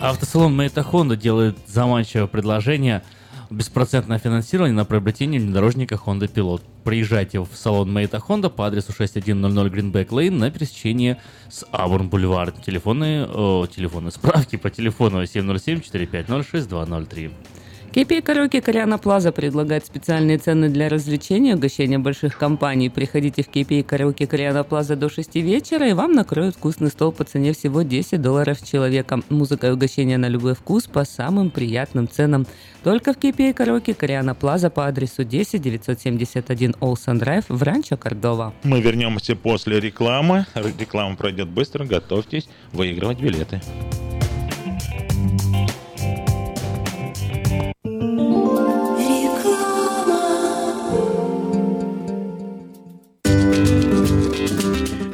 Автосалон Мэйта Хонда делает заманчивое предложение беспроцентное финансирование на приобретение внедорожника Honda Pilot. Приезжайте в салон Мэйта Хонда по адресу 6100 Greenback Lane на пересечении с Абурн Бульвар. Телефонные, о, телефонные справки по телефону 707-450-6203. KPI Караоке Кориана Плаза предлагает специальные цены для развлечения, угощения больших компаний. Приходите в KPI Караоке Кориана Плаза до 6 вечера, и вам накроют вкусный стол по цене всего 10 долларов с человека. Музыка и угощения на любой вкус по самым приятным ценам. Только в KPI Караоке Кориана Плаза по адресу 10 971 Олсен Драйв в Ранчо Кордова. Мы вернемся после рекламы. Реклама пройдет быстро. Готовьтесь выигрывать билеты.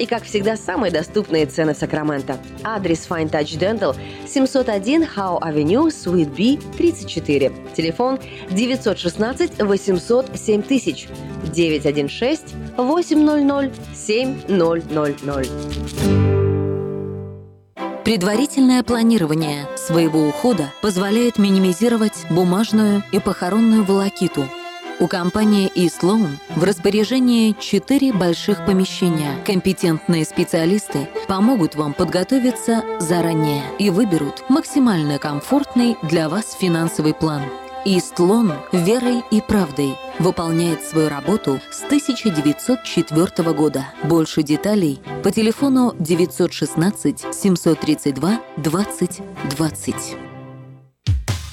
И, как всегда, самые доступные цены в Сакраменто. Адрес Fine Touch Dental 701 Howe Avenue, Suite B, 34. Телефон 916 800 7000 916 800 7000. Предварительное планирование своего ухода позволяет минимизировать бумажную и похоронную волокиту. У компании eSloan в распоряжении четыре больших помещения. Компетентные специалисты помогут вам подготовиться заранее и выберут максимально комфортный для вас финансовый план. Истлон верой и правдой выполняет свою работу с 1904 года. Больше деталей по телефону 916 732 20 20.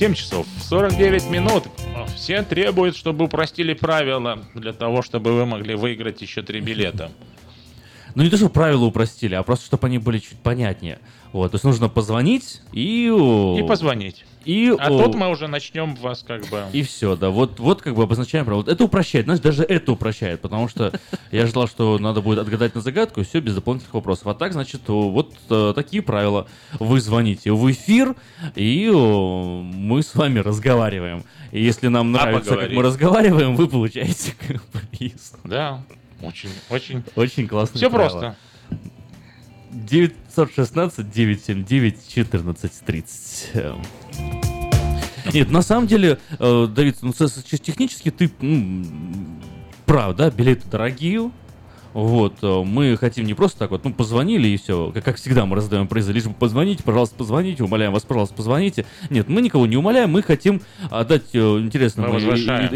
7 часов 49 минут. Все требуют, чтобы упростили правила для того, чтобы вы могли выиграть еще три билета. Ну не то, что правила упростили, а просто, чтобы они были чуть понятнее. Вот, то есть нужно позвонить и... И позвонить. И, А о, тут мы уже начнем вас как бы... И все, да. Вот, вот как бы обозначаем право. Вот это упрощает. Знаешь, даже это упрощает, потому что я ожидал, что надо будет отгадать на загадку, и все без дополнительных вопросов. А так, значит, вот э, такие правила. Вы звоните в эфир, и мы с вами разговариваем. И если нам А нравится, как поговорить? мы разговариваем, вы получаете как приз. Да, очень, очень... Очень классно. Все просто. 9 916 979 1430. Нет, на самом деле, э, Давид, ну, технически ты м, прав, да, билеты дорогие. Вот, э, мы хотим не просто так вот, ну, позвонили и все, как, как всегда мы раздаем призы, лишь бы позвоните, пожалуйста, позвоните, умоляем вас, пожалуйста, позвоните. Нет, мы никого не умоляем, мы хотим отдать э, интересным и,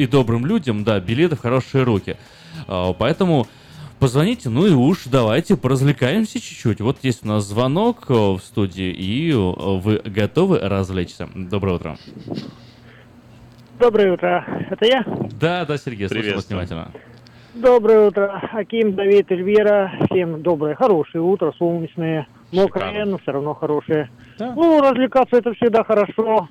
и- и добрым людям, да, билеты в хорошие руки. Поэтому позвоните, ну и уж давайте поразвлекаемся чуть-чуть. Вот есть у нас звонок э, в студии, и э, вы готовы развлечься. Доброе утро. Доброе утро. Это я? Да, да, Сергей, слушаю вас внимательно. Доброе утро. Аким, Давид, Эльвира. Всем доброе, хорошее утро, солнечное. Мокрое, но все равно хорошее. Ну, развлекаться это всегда хорошо.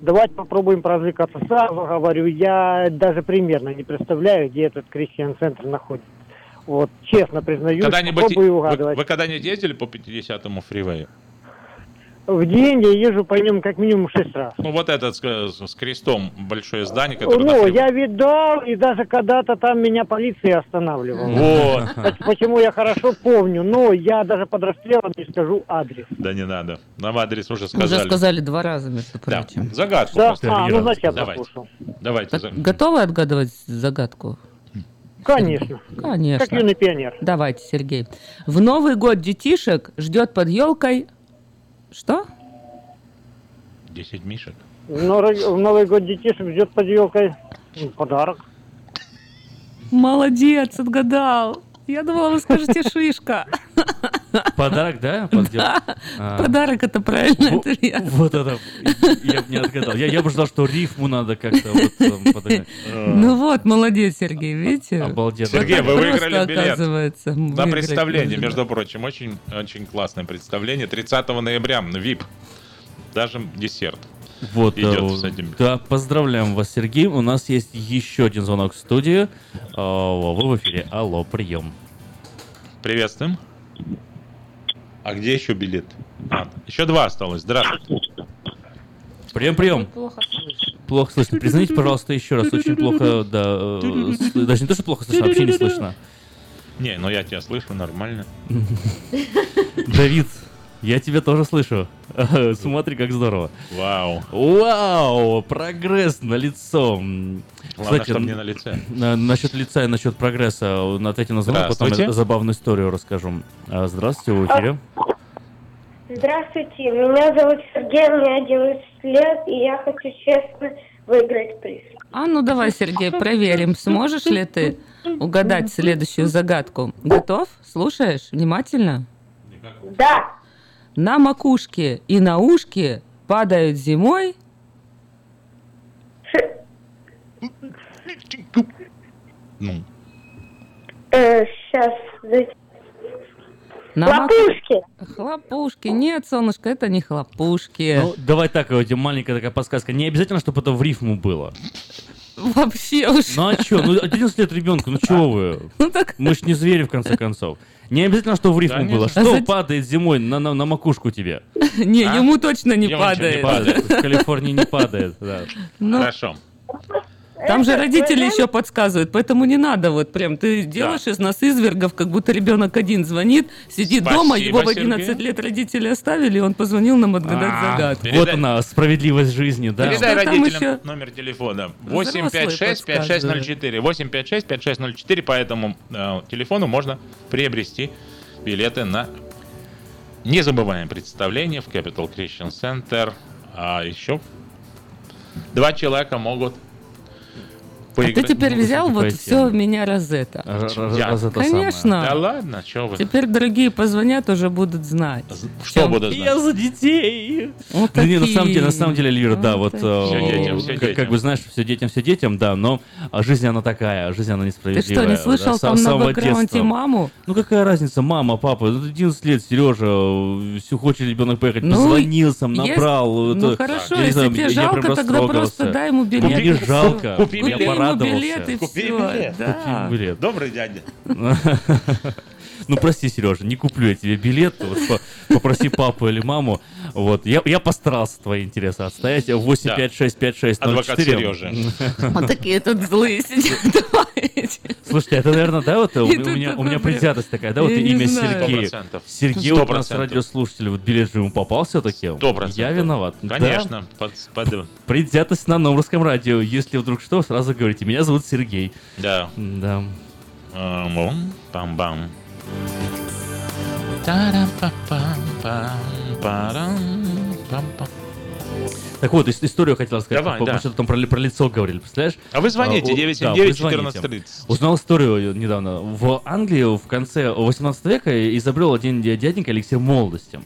Давайте попробуем поразвлекаться. Сразу говорю, я даже примерно не представляю, где этот Кристиан-центр находится. Вот, честно признаюсь, Когда-нибудь попробую вы, угадывать. вы когда-нибудь ездили по 50-му фривею? В день я езжу по нем как минимум шесть раз. Ну, вот этот с, с крестом большое здание, которое Ну, фривее. я видал, и даже когда-то там меня полиция останавливала. Вот. Поч- Почему я хорошо помню, но я даже под расстрелом не скажу адрес. Да не надо. Нам адрес уже Уже сказали. сказали два раза, между Да. прочим. Загадку Да? просто. А, ну, значит, я Давайте. послушал. Давайте. Готовы отгадывать загадку? Конечно. Конечно. Как юный пионер. Давайте, Сергей. В Новый год детишек ждет под елкой... Что? 10 мишек. В Новый, в Новый год детишек ждет под елкой подарок. Молодец, отгадал. Я думала, вы скажете шишка. Подарок, да? Да, А. Подарок это правильный Во- ответ. Вот это, я бы не отгадал. Я, я бы ждал, что рифму надо как-то вот подогнать. Ну вот, молодец, Сергей, видите? Обалденно. Сергей, Вот вы выиграли билет на представление, между прочим. Очень, очень классное представление. 30 ноября, ВИП. Даже десерт. Вот, Идет э, с этим. да, поздравляем вас, Сергей. У нас есть еще один звонок в студии. А, Вы в эфире. Алло, прием. Приветствуем. А где еще билет? А, еще два осталось. Здравствуйте. Прием, прием. Плохо слышно. Признайте, пожалуйста, еще раз. Очень плохо, да. э, Даже не то, что плохо слышно, а вообще не слышно. Не, ну я тебя слышу нормально. Давид, я тебя тоже слышу. Смотри, как здорово. Вау. Вау, прогресс на лицо. Главное, чтоб не на лице. насчет лица и насчет прогресса. Ответьте на звонок, потом я забавную историю расскажу. А, Здравствуйте, вы в эфире. Здравствуйте, меня зовут Сергей, мне 11 лет, и я хочу честно выиграть приз. А ну давай, Сергей, проверим, сможешь ли ты угадать следующую загадку. Готов? Слушаешь внимательно? Да. На макушке и на ушке падают зимой. Ну. Э, сейчас. На мак- Хлопушки. Хлопушки. Нет, солнышко, это не хлопушки. Ну, давай так, вот, маленькая такая подсказка. Не обязательно, чтобы это в рифму было. Вообще уж. Ну а что? Ну 11 лет ребенку, ну чего вы? Мы ж не звери, в конце концов. Не обязательно, что в рифму Конечно. было. А Что зачем- падает зимой на, на, на макушку тебе? Не, А? ему точно не Ему ничего не падает. падает. В Калифорнии не падает, да. Ну, Хорошо. Там же родители еще подсказывают, поэтому не надо вот прям. Ты делаешь из нас извергов, как будто ребенок один звонит, сидит Спасибо, дома, его в 11 Сергей. лет родители оставили, и он позвонил нам отгадать А, загадку. Вот она, справедливость жизни, да. Передай Что родителям еще? номер телефона. Взрослые 856-5604. 856-5604. По этому э, телефону можно приобрести билеты на незабываемое представление в Capital Christian Center. А еще два человека могут А ты поиграть. теперь взял вот все в меня Розетта. Я? Конечно. Да ладно, что вы. Теперь другие позвонят, уже будут знать. Что Чем- будут знать? Я за детей. Вот Ну, не, на самом деле, на самом деле, Эльвира, да, вот, Всё э, детям, всё как, детям. как бы знаешь, все детям, все детям, да, но жизнь она такая, жизнь она Ты несправедливая. что, не слышал да, там на бэкграунде маму? Ну какая разница, мама, папа, ну, 11 лет, Сережа, все хочет ребенок поехать, Ну, позвонил сам, есть- набрал. ну, это, хорошо, я не если знаю, тебе я жалко, тогда просто дай ему билет. Мне не жалко, Купи ему порадовался. билет и Купи все. билет. Да. Купи билет. Добрый дядя. Ну, прости, Сережа, не куплю я тебе билет. Вот по- попроси папу или маму. Вот. Я, я постарался твои интересы отстоять. 8, Да. 5, 6, 5, 6, 0, Адвокат 4. Сережи. Вот такие тут злые сидят. Слушайте, это, наверное, да, вот у, меня, у меня предвзятость такая, да, вот имя знаю. Сергей. У нас радиослушатель, вот билет же ему попал все-таки. Я виноват. Конечно. Предвзятость на новом русском радио. Если вдруг что, сразу говорите, меня зовут Сергей. Да. Да. Ам, ом, Пам-бам. Тарам-па-пам-пам-парам-пам-пам. Так вот, ис- историю хотел рассказать. Давай, да. что-то там про, про лицо говорили, представляешь? А вы звоните, о- 979 да, вы звоните. 1430. Узнал историю недавно. В Англии в конце 18 века изобрел один дя- дяденька эликсир молодости.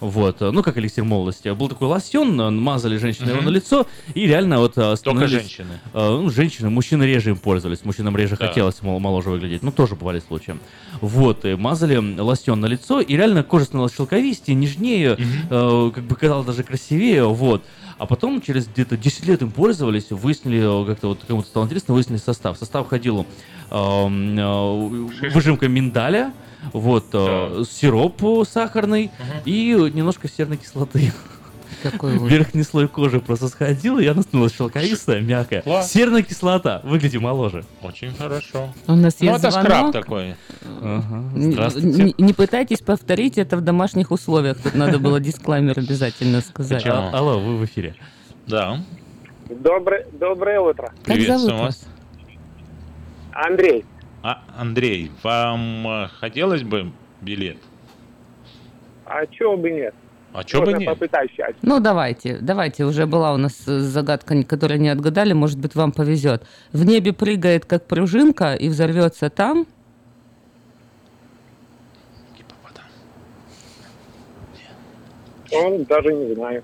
Вот, ну как эликсир молодости. Был такой лосьон, э, мазали женщины его на лицо, и реально вот э, становились... женщины. э, ну, женщины, мужчины реже им пользовались, мужчинам реже Да. хотелось мол- моложе выглядеть. Ну, тоже бывали случаи. Вот, и мазали лосьон на лицо, и реально кожа становилась шелковистее, нежнее, э, как бы казалось даже красивее, вот. А потом, через где-то 10 лет им пользовались, выяснили, э, как-то вот кому-то стало интересно, выяснили состав. В состав входил эм, э, выжимка миндаля, вот, э, сироп сахарный и немножко серной кислоты. Какой. Верхний слой кожи просто сходил, и она становилась шелковистая, мягкая. Класс. Серная кислота, выглядим моложе. Очень хорошо. У нас Ну, есть это скраб звонок. такой. Ага, Не, не- пытайтесь повторить это в домашних условиях. Тут надо было дисклаймер обязательно сказать. А- алло, вы в эфире. Да. Доброе, доброе утро. Как Приветствую зовут вас. Андрей. А, Андрей, вам э, хотелось бы билет? А чего бы нет? А чё бы нет? попытать счастье. Ну, давайте, давайте. Уже была у нас э, загадка, которую не отгадали. Может быть, вам повезет. В небе прыгает, как пружинка, и взорвется там. Он даже не знаю.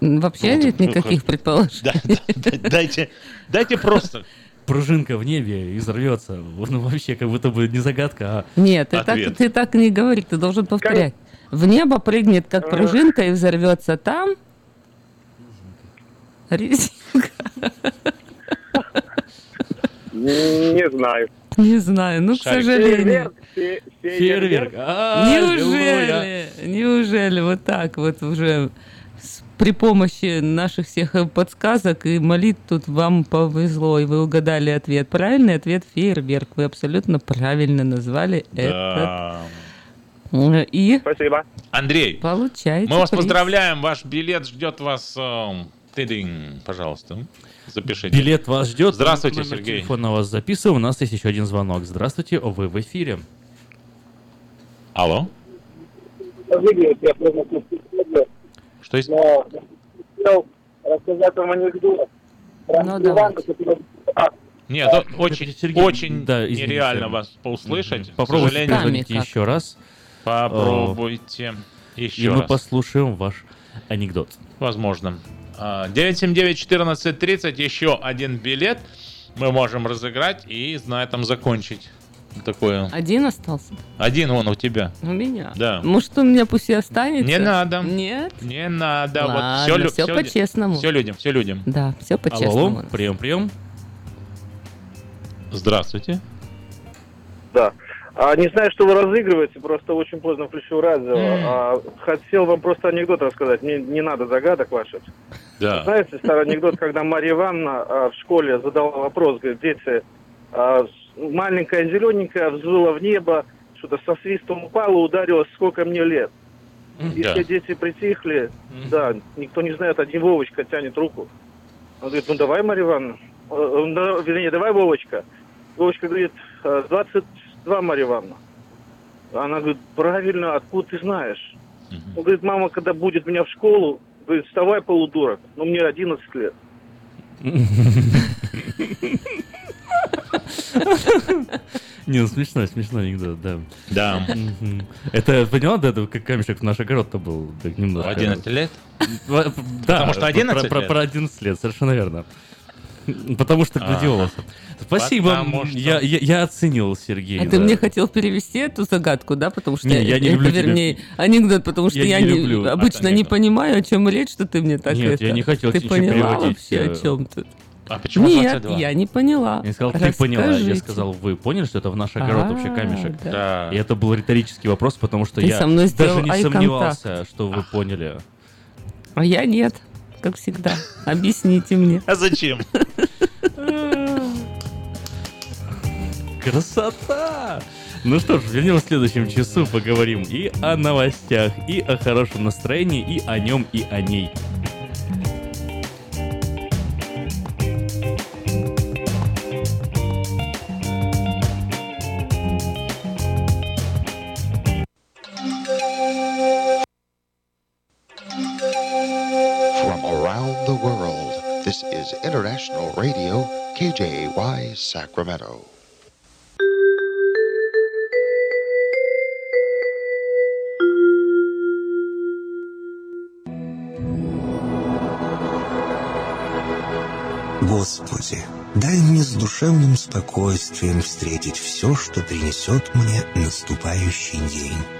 Вообще Вот, нет ну, никаких как- предположений. Да, да, да, дайте, дайте просто. Пружинка в небе и взорвется. Ну, вообще, как будто бы не загадка, а... Нет, ты так, Ответ. ты так не говори, ты должен повторять. В небо прыгнет, как пружинка, и взорвется там. Резинка. Не знаю. Не знаю, ну, к Шарик. сожалению. Фе- Фейерверк. А, Неужели? Неужели вот так вот уже при помощи наших всех э, подсказок и молитв тут вам повезло, и вы угадали ответ. Правильный ответ – фейерверк. Вы абсолютно правильно назвали Да. это. И Спасибо. Андрей, получаете мы вас приз. поздравляем. Ваш билет ждет вас. тыдынь, пожалуйста, запишите. Билет вас ждет. Здравствуйте, Номер Сергей. телефона вас записываю. У нас есть еще один звонок. Здравствуйте, вы в эфире. Алло? Что есть? Но хотел рассказать вам анекдот. Про Ну, Ивана, который- А, Нет, это очень, Сергей, очень да, извините. нереально вас услышать. Попробуйте позвоните еще раз. Попробуйте И еще мы раз. послушаем ваш анекдот. Возможно. А, 979-1430, еще один билет мы можем разыграть и на этом закончить. Такое. Один остался? Один он у тебя. У меня? Да. Может, у меня пусть и останется? Не надо. Нет? Не надо. Ладно, вот всё по-честному. Все людям, все людям. Да, все по-честному. Алло, прием, прием. Здравствуйте. Да. А, не знаю, что вы разыгрываете, просто очень поздно включил радио. М. А, хотел вам просто анекдот рассказать. Не, не надо загадок ваших. Да. Знаете, старый анекдот, когда Марья Ивановна а, в школе задала вопрос, говорит, дети, а, маленькая зелененькая взыла в небо, что-то со свистом упала, ударилась, сколько мне лет. И Да. все дети притихли, да, никто не знает, один Вовочка тянет руку. Он говорит, ну давай, Марья Ивановна, Э, э, вернее, давай, Вовочка. Вовочка говорит, «Э, 22, Марья Ивановна. Она говорит, правильно, откуда ты знаешь? Он говорит, мама, когда будет меня в школу, говорит, вставай, полудурок, ну мне 11 лет. Не, ну смешно, смешно анекдот, да. Да. Это, поняла, да, это как камешек в наш огород-то был, так немножко. 11 лет? Да, Потому что про- 11 про, лет? про 11 лет, совершенно верно. Потому что Ага. гладиолусы. Спасибо, что- я, я, я оценил, Сергей. А ты да. мне хотел перевести эту загадку, да? Потому что Не, я не это, люблю тебя. вернее, анекдот, потому что Я я, не люблю обычно от не понимаю, о чем речь, что ты мне так Нет, это. я не хотел Ты поняла вообще, э, о чем тут? А почему Нет, 22? я не поняла. Я сказал, ты поняла. Я сказал, вы поняли, что это в наш огород А, вообще камешек? да. И это был риторический вопрос, потому что Ты я со мной даже не сомневался, что вы поняли. А я нет, как всегда. Объясните мне. А зачем? Красота! Ну что ж, вернемся в следующем часу, поговорим и о новостях, и о хорошем настроении, и о нем, и о ней. From around the world, this is International Radio, KJY Sacramento. Господи, дай мне с душевным спокойствием встретить все, что принесет мне наступающий день.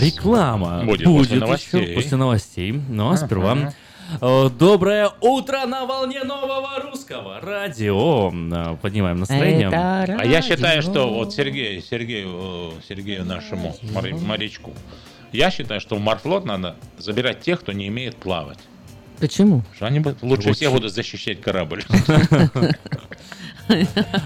Реклама Будет после еще новостей. после новостей. Но Ага. сперва э, доброе утро на волне нового русского радио. Э, Поднимаем настроение. А я считаю, что вот Сергею, Сергею, э, Сергею нашему моря- морячку, я считаю, что в морфлот надо забирать тех, кто не умеет плавать. Почему? Что они лучше Очень. всех будут защищать корабль.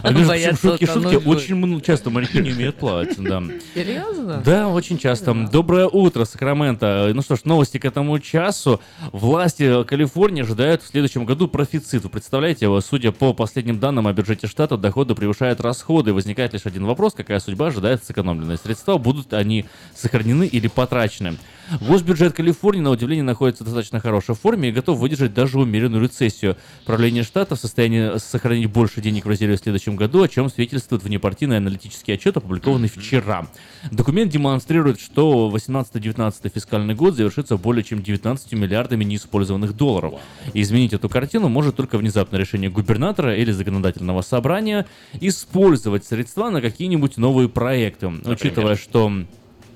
А между шутки, шутки, очень часто моряки не умеют плавать, да. Серьезно? Да, очень часто. Доброе утро, Сакраменто. Ну что ж, новости к этому часу. Власти Калифорнии ожидают в следующем году профицит. Вы представляете, судя по последним данным о бюджете штата, доходы превышают расходы. Возникает лишь один вопрос, какая судьба ожидает сэкономленные средства, будут они сохранены или потрачены. Госбюджет Калифорнии, на удивление, находится в достаточно хорошей форме и готов выдержать даже умеренную рецессию. Правление штата в состоянии сохранить больше денег в резерве в следующем году, о чем свидетельствует внепартийный аналитический отчет, опубликованный вчера. Документ демонстрирует, что 18-19 фискальный год завершится более чем 19 миллиардами неиспользованных долларов. И изменить эту картину может только внезапное решение губернатора или законодательного собрания использовать средства на какие-нибудь новые проекты. Учитывая, что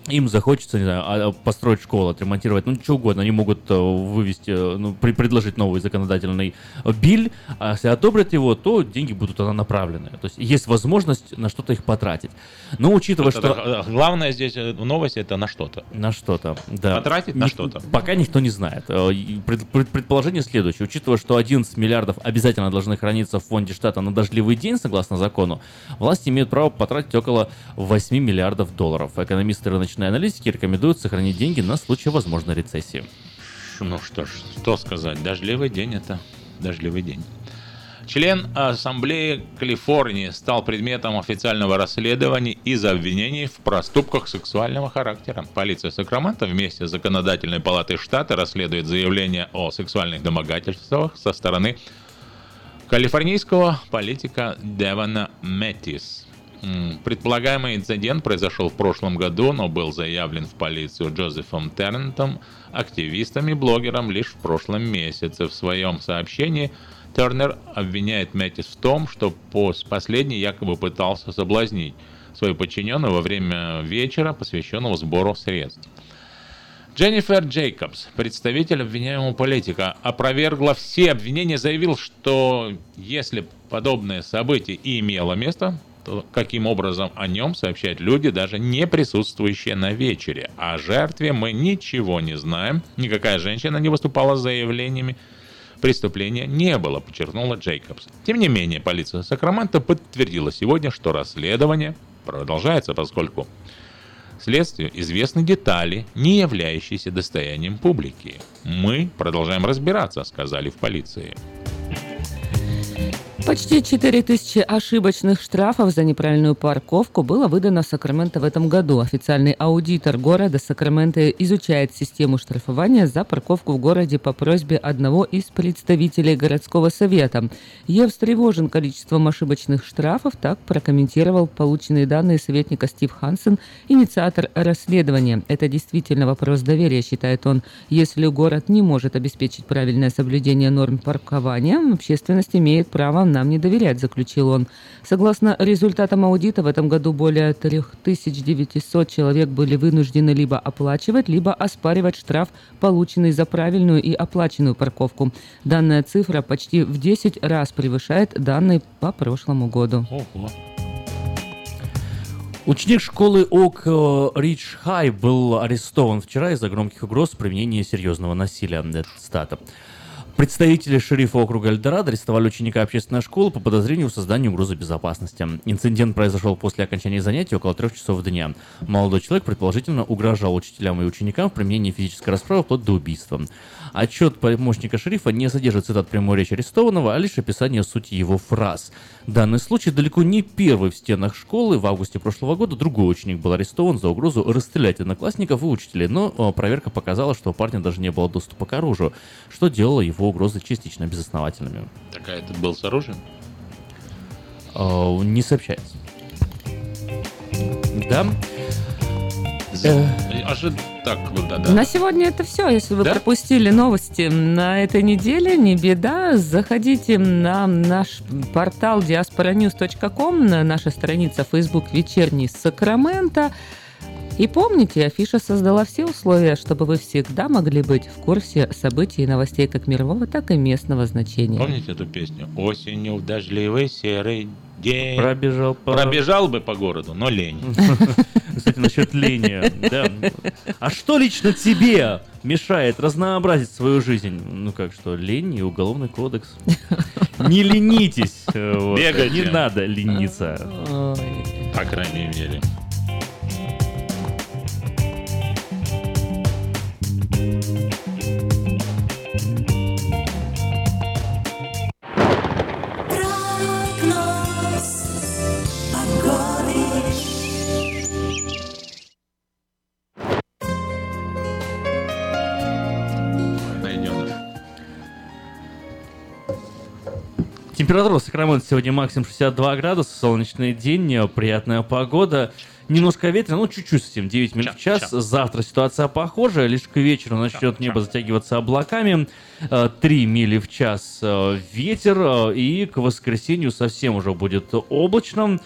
им захочется, не знаю, а- построить школу, отремонтировать, ну, что угодно. Они могут э, вывести, э, ну, при- предложить новый законодательный биль, а если одобрят его, то деньги будут туда направлены. То есть есть возможность на что-то их потратить. Но учитывая, это, что... э, Главное здесь в новости это на что-то. На что-то, да. Потратить на Ник- что-то. Пока никто не знает. Пред- пред- Предположение следующее. Учитывая, что 11 миллиардов обязательно должны храниться в фонде штата на дождливый день, согласно закону, власти имеют право потратить около 8 миллиардов долларов. Экономисты рыночной аналитики рекомендуют сохранить деньги на случай возможной рецессии. Ну что ж, что сказать, дождливый день это дождливый день. Член Ассамблеи Калифорнии стал предметом официального расследования из-за обвинений в проступках сексуального характера. Полиция Сакрамента вместе с Законодательной палатой штата расследует заявление о сексуальных домогательствах со стороны калифорнийского политика Девана Мэттис. Предполагаемый инцидент произошел в прошлом году, но был заявлен в полицию Джозефом Тернтом, активистом и блогером лишь в прошлом месяце. В своем сообщении Тернер обвиняет Мэттис в том, что пос- последний якобы пытался соблазнить свою подчиненную во время вечера, посвященного сбору средств. Дженнифер Джейкобс, представитель обвиняемого политика, опровергла все обвинения, заявил, что если подобное событие и имело место, то каким образом о нем сообщают люди, даже не присутствующие на вечере. О жертве мы ничего не знаем, никакая женщина не выступала с заявлениями, преступления не было, подчеркнула Джейкобс. Тем не менее, полиция Сакрамента подтвердила сегодня, что расследование продолжается, поскольку Следствию известны детали, не являющиеся достоянием публики. Мы продолжаем разбираться, сказали в полиции. Почти 4000 ошибочных штрафов за неправильную парковку было выдано Сакраменто в этом году. Официальный аудитор города Сакраменто изучает систему штрафования за парковку в городе по просьбе одного из представителей городского совета. Я встревожен количеством ошибочных штрафов, так прокомментировал полученные данные советника Стив Хансен, инициатор расследования. Это действительно вопрос доверия, считает он. Если город не может обеспечить правильное соблюдение норм паркования, общественность имеет право нам не доверять, заключил он. Согласно результатам аудита, в этом году более 3900 человек были вынуждены либо оплачивать, либо оспаривать штраф, полученный за правильную и оплаченную парковку. Данная цифра почти в 10 раз превышает данные по прошлому году. Ученик школы Ок Рич Хай был арестован вчера из-за громких угроз применения серьезного насилия. Это цитата. Представители шерифа округа Эльдорадо арестовали ученика общественной школы по подозрению в создании угрозы безопасности. Инцидент произошел после окончания занятий около трех часов дня. Молодой человек предположительно угрожал учителям и ученикам в применении физической расправы вплоть до убийства. Отчет помощника шерифа не содержит цитат прямой речи арестованного, а лишь описание сути его фраз. Данный случай далеко не первый в стенах школы. В августе прошлого года другой ученик был арестован за угрозу расстрелять одноклассников и учителей, но э, проверка показала, что у парня даже не было доступа к оружию, что делало его угрозы частично безосновательными. Такая это был с оружием? Э, Не сообщается. Да. Э, Ожи- Так, да, да. На сегодня это все. Если вы Да? пропустили новости на этой неделе, не беда. Заходите на наш портал diasporanews.com, на наша страница Facebook «Вечерний Сакраменто». И помните, Афиша создала все условия, чтобы вы всегда могли быть в курсе событий и новостей как мирового, так и местного значения. Помните эту песню? Осенью в дождливый серый день. Пробежал по... Пробежал бы по городу, но лень. Кстати, насчет лени. Да. А что лично тебе мешает разнообразить свою жизнь? Ну как что, лень и уголовный кодекс. Не ленитесь. э, вот. Бегайте. Не надо лениться. По крайней мере. Температура в Сакраменто сегодня максимум 62 градуса, солнечный день, э, приятная погода. Немножко ветрено, ну чуть-чуть совсем, 9 минут в час. Завтра ситуация похожая, лишь к вечеру начнет небо затягиваться облаками. Э, 3 мили в час э, ветер, э, и к воскресенью совсем уже будет облачно.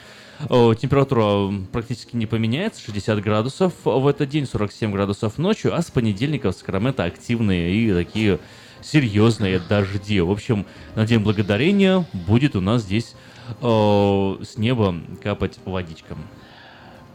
Э, Температура практически не поменяется, 60 градусов в этот день, 47 градусов ночью, а с понедельника в Сакраменто активные и такие серьезные дожди. В общем, на День Благодарения будет у нас здесь э, с неба капать водичка.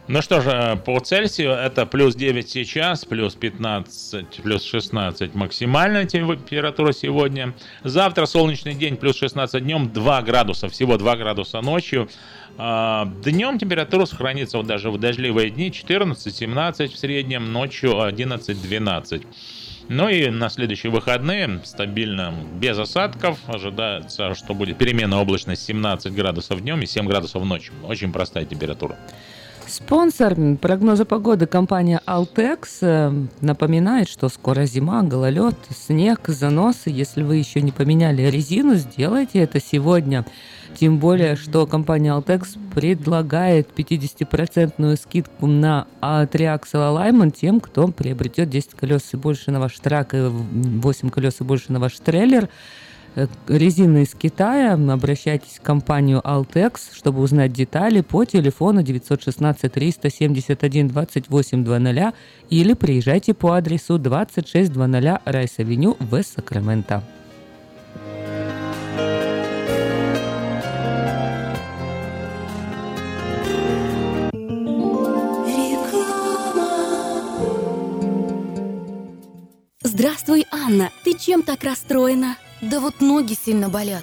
Ну что же, по Цельсию это плюс 9 сейчас, плюс 15, плюс 16 максимальная температура сегодня. Завтра солнечный день, плюс 16 днем, 2 градуса, всего 2 градуса ночью. А, Днем температура сохранится вот даже в дождливые дни 14-17 в среднем, ночью 11-12. Ну и на следующие выходные стабильно, без осадков. Ожидается, что будет переменная облачность 17 градусов днем и 7 градусов ночью. Очень простая температура. Спонсор прогноза погоды компания Altex э, напоминает, что скоро зима, гололед, снег, заносы. Если вы еще не поменяли резину, сделайте это сегодня. Тем более, что компания Altex предлагает 50% скидку на three axle alignment тем, кто приобретет 10 колес и больше на ваш truck и 8 колес и больше на ваш трейлер. Э, Резины из Китая. Обращайтесь в компанию Altex, чтобы узнать детали по телефону 916 371 2800 или приезжайте по адресу 2600 Rice Avenue в Сакраменто. Здравствуй, Анна. Ты чем так расстроена? Да вот ноги сильно болят.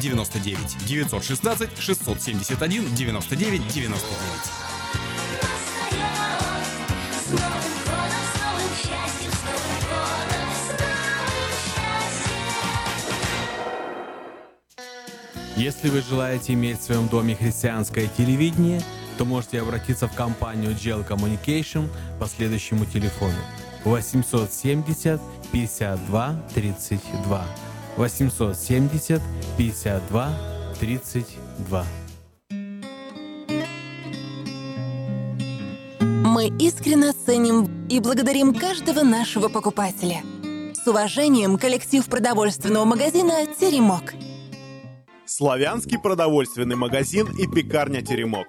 99 916 671 99 99. Если вы желаете иметь в своем доме христианское телевидение, то можете обратиться в компанию GL Communication по следующему телефону 870 52 32 870 52 32 Мы искренне ценим и благодарим каждого нашего покупателя. С уважением, коллектив продовольственного магазина «Теремок». Славянский продовольственный магазин и пекарня «Теремок».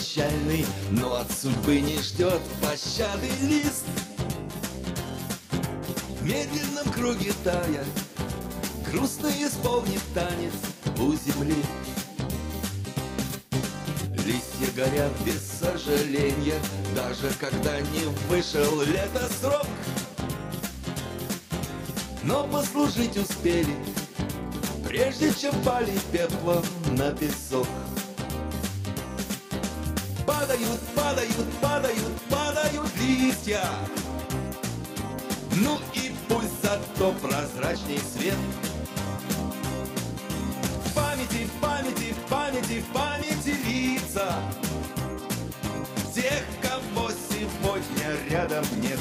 Прощальный, но от судьбы не ждет пощады лист. В медленном круге тая, грустно исполнит танец у земли. Листья горят без сожаления, даже когда не вышел лето срок. Но послужить успели, прежде чем пали пеплом на песок. Падают, падают, падают, падают листья. Ну и пусть зато прозрачней свет. В памяти, в памяти, в памяти, в памяти лица Тех, кого сегодня рядом нет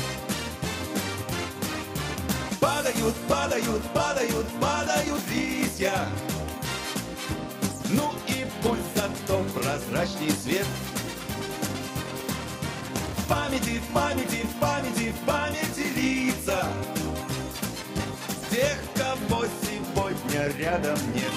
Падают, падают, падают, падают листья Ну и пусть зато прозрачней свет памяти, в памяти, в памяти, в памяти лица. Тех, кого сегодня рядом нет.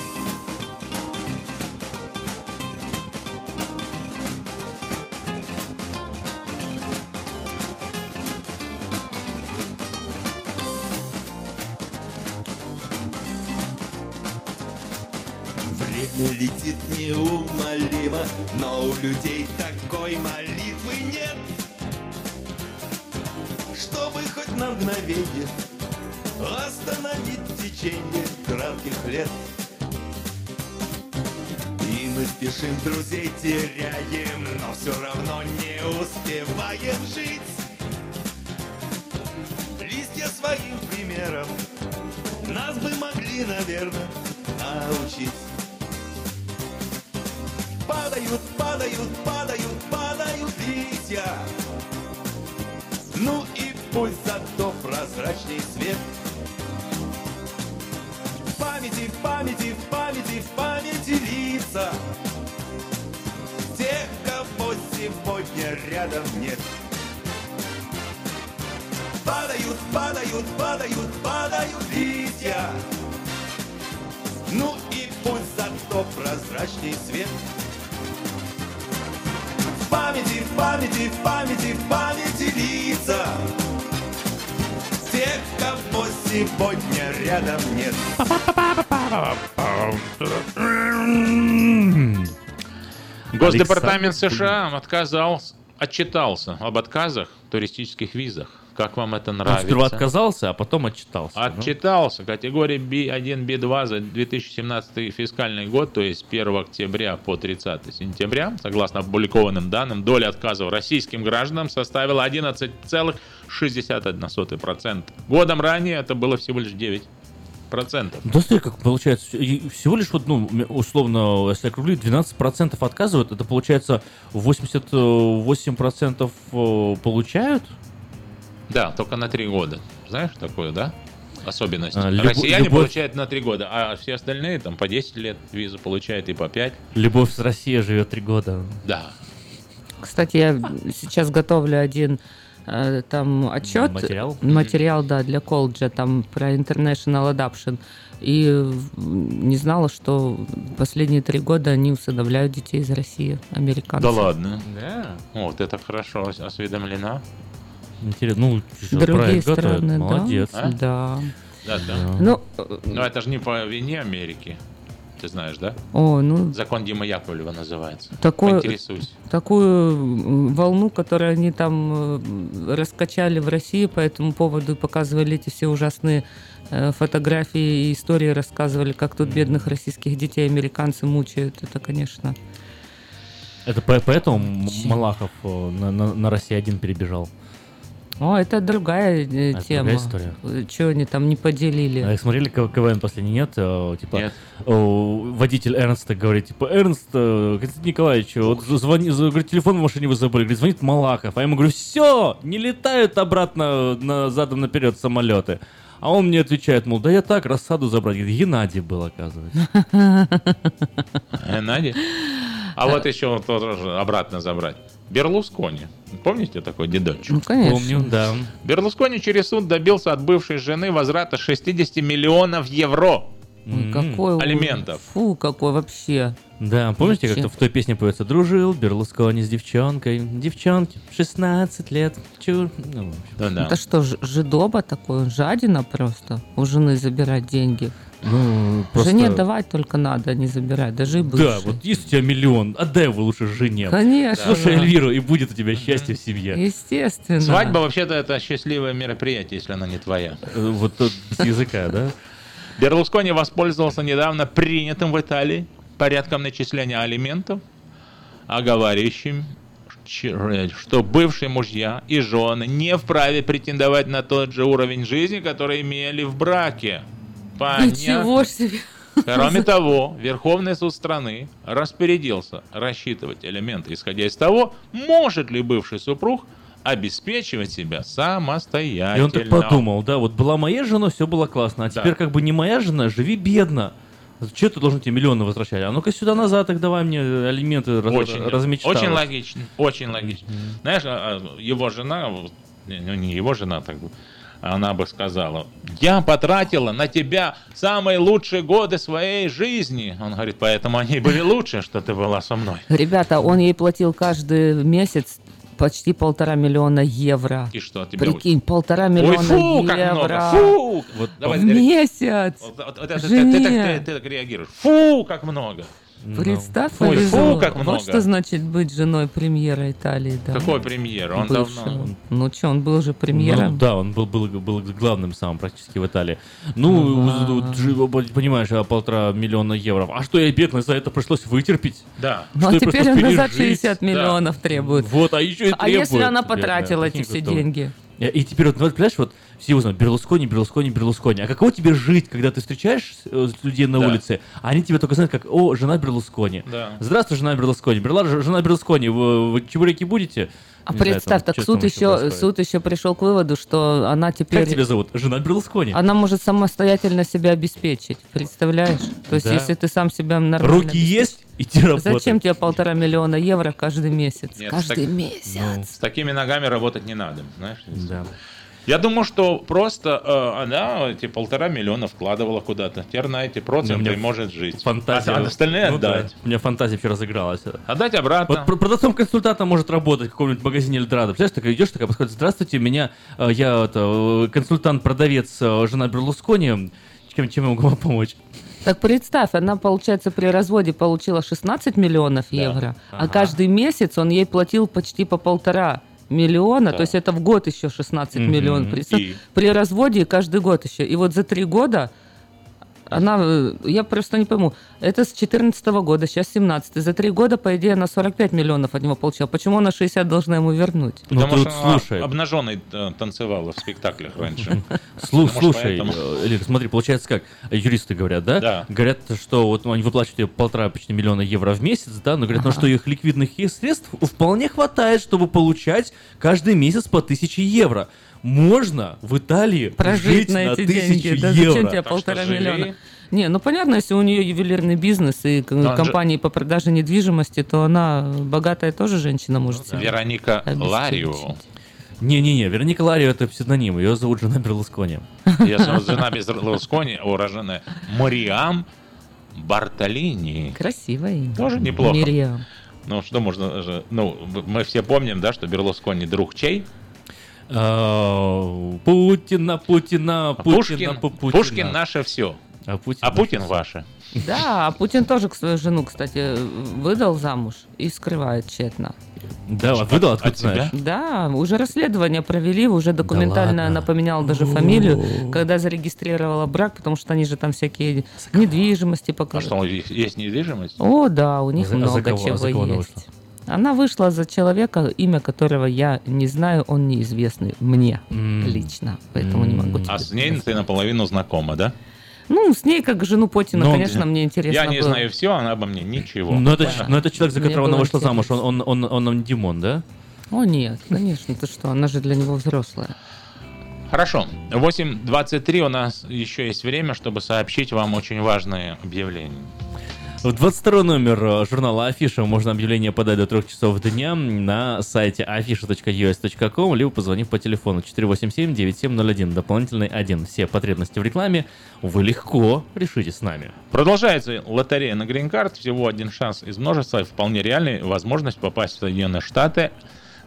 Время летит неумолимо, но у людей такой молитвы нет, на мгновенье остановить течение кратких лет. И мы спешим, друзей теряем, но все равно не успеваем жить. Листья своим примером нас бы могли, наверное, научить. Падают, падают, падают, падают листья. Ну и пусть зато прозрачней свет. В памяти, в памяти, в памяти, в памяти лица. Тех, кого сегодня рядом нет. Падают, падают, падают, падают листья. Ну и пусть зато прозрачней свет. В памяти, в памяти, в памяти, в памяти лица Тех, кого сегодня рядом нет. Госдепартамент США отказал, отчитался об отказах в туристических визах. Как вам это Он нравится? сперва отказался, а потом отчитался. ну. Отчитался. Категория B1, B2 за 2017 фискальный год, то есть 1 октября по 30 сентября, согласно опубликованным данным, доля отказов российским гражданам составила 11,61%. Годом ранее это было всего лишь 9%. Да смотри, как получается, всего лишь вот, ну, условно, если округлить, 12% отказывают, это получается 88% э, получают? Да, только на 3 года. Знаешь такое, да? Особенность. А, любо- Россияне любовь- получают на 3 года, а все остальные там по 10 лет визу получают и по 5. Любовь с Россией живет три года. Да. Кстати, я сейчас готовлю один э, там отчет. Материал? Материал, да, для колледжа, там про International Adoption. И не знала, что последние три года они усыновляют детей из России, американцы. Да ладно. Да. Вот это хорошо ос- осведомлена. Интересно, ну, Другие страны, да. молодец. А? Да. Да, да. Ну, Но это же не по вине Америки. Ты знаешь, да? О, ну, Закон Дима Яковлева называется. Такое- Поинтересуйся. такую волну, которую они там э, раскачали в России по этому поводу и показывали эти все ужасные э, фотографии и истории, рассказывали, как тут бедных российских детей американцы мучают. Это, конечно... Это по- поэтому Малахов э, на, на, на Россию один перебежал. О, это другая э, Это тема. другая история. Что они там не поделили? А смотрели К- КВН последний, нет? Э, Типа, Нет. э, водитель Эрнста говорит, типа, Эрнст, э, Константин Николаевич, вот звони, за- говорит, телефон в машине вы забыли. Говорит, звонит Малахов. А я ему говорю, все, не летают обратно на, задом наперед самолеты. А он мне отвечает, мол, да я так, рассаду забрать. Говорит, Геннадий был, оказывается. Э, Надя? А вот еще вот тоже обратно забрать. Берлускони. Помните такой дедочек? Ну, конечно. Помню, да. Берлускони через суд добился от бывшей жены возврата 60 миллионов евро. М. какой. Алиментов. Фу, какой вообще. Да, помните, Вообще. как-то в той песне поется «Дружил Берлускони с девчонкой, девчонке 16 лет, чур...» Ну, в общем. Это что, ж- жидоба такой, он жадина просто у жены забирать деньги. Ну, просто... Жене давать только надо, а не забирать, даже и бывшей. Да, вот есть у тебя миллион, отдай его лучше жене. Конечно. Слушай Эльвиру, и будет у тебя счастье в семье. Естественно. Свадьба вообще-то это счастливое мероприятие, если она не твоя. Э, Вот тут с языка, да? Берлускони воспользовался недавно принятым в Италии порядком начисления алиментов, оговаривающим, че- что бывшие мужья и жены не вправе претендовать на тот же уровень жизни, который имели в браке. Ничего Понятно. ж себе. Кроме того, Верховный суд страны распорядился рассчитывать элементы, исходя из того, может ли бывший супруг обеспечивать себя самостоятельно. И он так подумал, да, вот была моя жена, все было классно, а Да. теперь как бы не моя жена, живи бедно. Че ты должен тебе миллионы возвращать? А ну-ка сюда назад, их давай мне алименты раз- Очень, размечталась. очень логично, очень логично. Знаешь, а, а, его жена, ну, не его жена, так бы, она бы сказала, я потратила на тебя самые лучшие годы своей жизни. Он говорит, поэтому они были лучше, что ты была со мной. Ребята, он ей платил каждый месяц почти полтора миллиона евро. И что, тебя... Прикинь, полтора Ой, миллиона фу, как евро. много, фу! Вот, давай, в месяц. Вот- вот- вот ты, ты так- ты- ты так реагируешь. Фу, как много. Представь, Ой, повезло. фу, как много. Вот что значит быть женой премьера Италии. Да. Какой премьер? Он Бывшего. давно... Ну что, он был же премьером. Ну, да, он был, был, был главным самым практически в Италии. Ну, вот, понимаешь, а полтора миллиона евро. А что я бедный, за это пришлось вытерпеть? Да. Ну, а теперь пришлось он назад пережить? 60 миллионов требует. Вот, а еще и А если требует, она бедная. потратила эти все деньги? И, и теперь, вот, ну, понимаешь, вот все узнают, Берлускони, Берлускони, Берлускони. А каково тебе жить, когда ты встречаешь э, людей на Да. улице, а они тебя только знают как, о, жена Берлускони. Да. Здравствуй, жена Берлускони. Берла, жена Берлускони, вы, вы чебуреки будете? А знаю, представь, там, так суд еще, происходит. суд еще пришел к выводу, что она теперь... Как тебя зовут? Жена Берлускони. Она может самостоятельно себя обеспечить, представляешь? То есть, Да. если ты сам себя нормально... Руки есть, иди работать. Зачем тебе полтора миллиона евро каждый месяц? Нет, каждый так- месяц. С такими ногами работать не надо, знаешь? Да. Я думаю, что просто э, она эти полтора миллиона вкладывала куда-то. Теперь на эти проценты меня может жить. Фантазия. А остальные Ну да, отдать. У меня фантазия вообще разыгралась. Отдать обратно. Вот про- продавцом-консультантом может работать в каком-нибудь магазине Эльдорадо. Представляешь, такая идешь, такая подходит, здравствуйте, меня, э, я это, э, консультант-продавец, э, жена Берлускони, чем, чем я могу вам помочь? Так представь, она, получается, при разводе получила 16 миллионов евро, а Ага. каждый месяц он ей платил почти по полтора миллиона, Да. то есть это в год еще 16 Мгм. миллионов. Представь, И? При разводе каждый год еще. И вот за три года она, э, я просто не пойму, это с 14 года, сейчас 17 за три года, по идее, она 45 миллионов от него получила. Почему она 60 должна ему вернуть? Ну, Потому что она слушай. обнаженной э, танцевала в спектаклях раньше. Слушай, э, Лир, смотри, получается как, юристы говорят, да? Да. Говорят, что вот они выплачивают ей полтора почти миллиона евро в месяц, да, но говорят, ну что их ликвидных средств вполне хватает, чтобы получать каждый месяц по тысяче евро. Можно в Италии Прожить жить на эти деньги. тысячу Да евро. зачем тебе полтора миллиона? Не, ну понятно, если у нее ювелирный бизнес и к- Но он же- компании по продаже недвижимости, то она богатая тоже женщина Ну может себе. Вероника. Ларио. Не-не-не, Вероника Ларио это псевдоним, ее зовут жена Берлускони. Если вот жена Берлускони, уроженная Мариам Бартолини. Красивое имя. Тоже неплохо. Мириам. Ну, что можно. Ну, мы все помним, да, что Берлускони друг чей? А, Путина, Путина, А Путина, Путина. Пушкин наше все. А Путин, А Путин ваше. Да, а Путин тоже к свою жену, кстати, выдал замуж и скрывает тщетно. Да, вот выдал, откуда От знаешь? Да, уже расследование провели, уже документально она поменяла даже фамилию, когда зарегистрировала брак, потому что они же там всякие недвижимости А показывают. что, у них есть недвижимость? О, да, у них а за много кого- чего за кого она есть. Она вышла за человека, имя которого я не знаю, он неизвестный мне М. лично, поэтому не могу. А с ней сказать. ты наполовину знакома, да? Ну, с ней, как жену Путина, Ну, конечно, мне интересно Я не было. знаю все, она обо мне ничего. Но это, но это человек, за которого она вышла замуж, он, он, он, он, он Димон, да? О, нет, конечно, ты что, она же для него взрослая. Хорошо. 8.23 у нас еще есть время, чтобы сообщить вам очень важное объявление. В 22 номер э, журнала Афиша можно объявление подать до 3 часов дня на сайте afisha.us.com, либо позвонив по телефону 487-9701, дополнительный 1. Все потребности в рекламе вы легко решите с нами. Продолжается лотерея на грин-карт. Всего один шанс из множества и вполне реальный возможность попасть в Соединенные Штаты.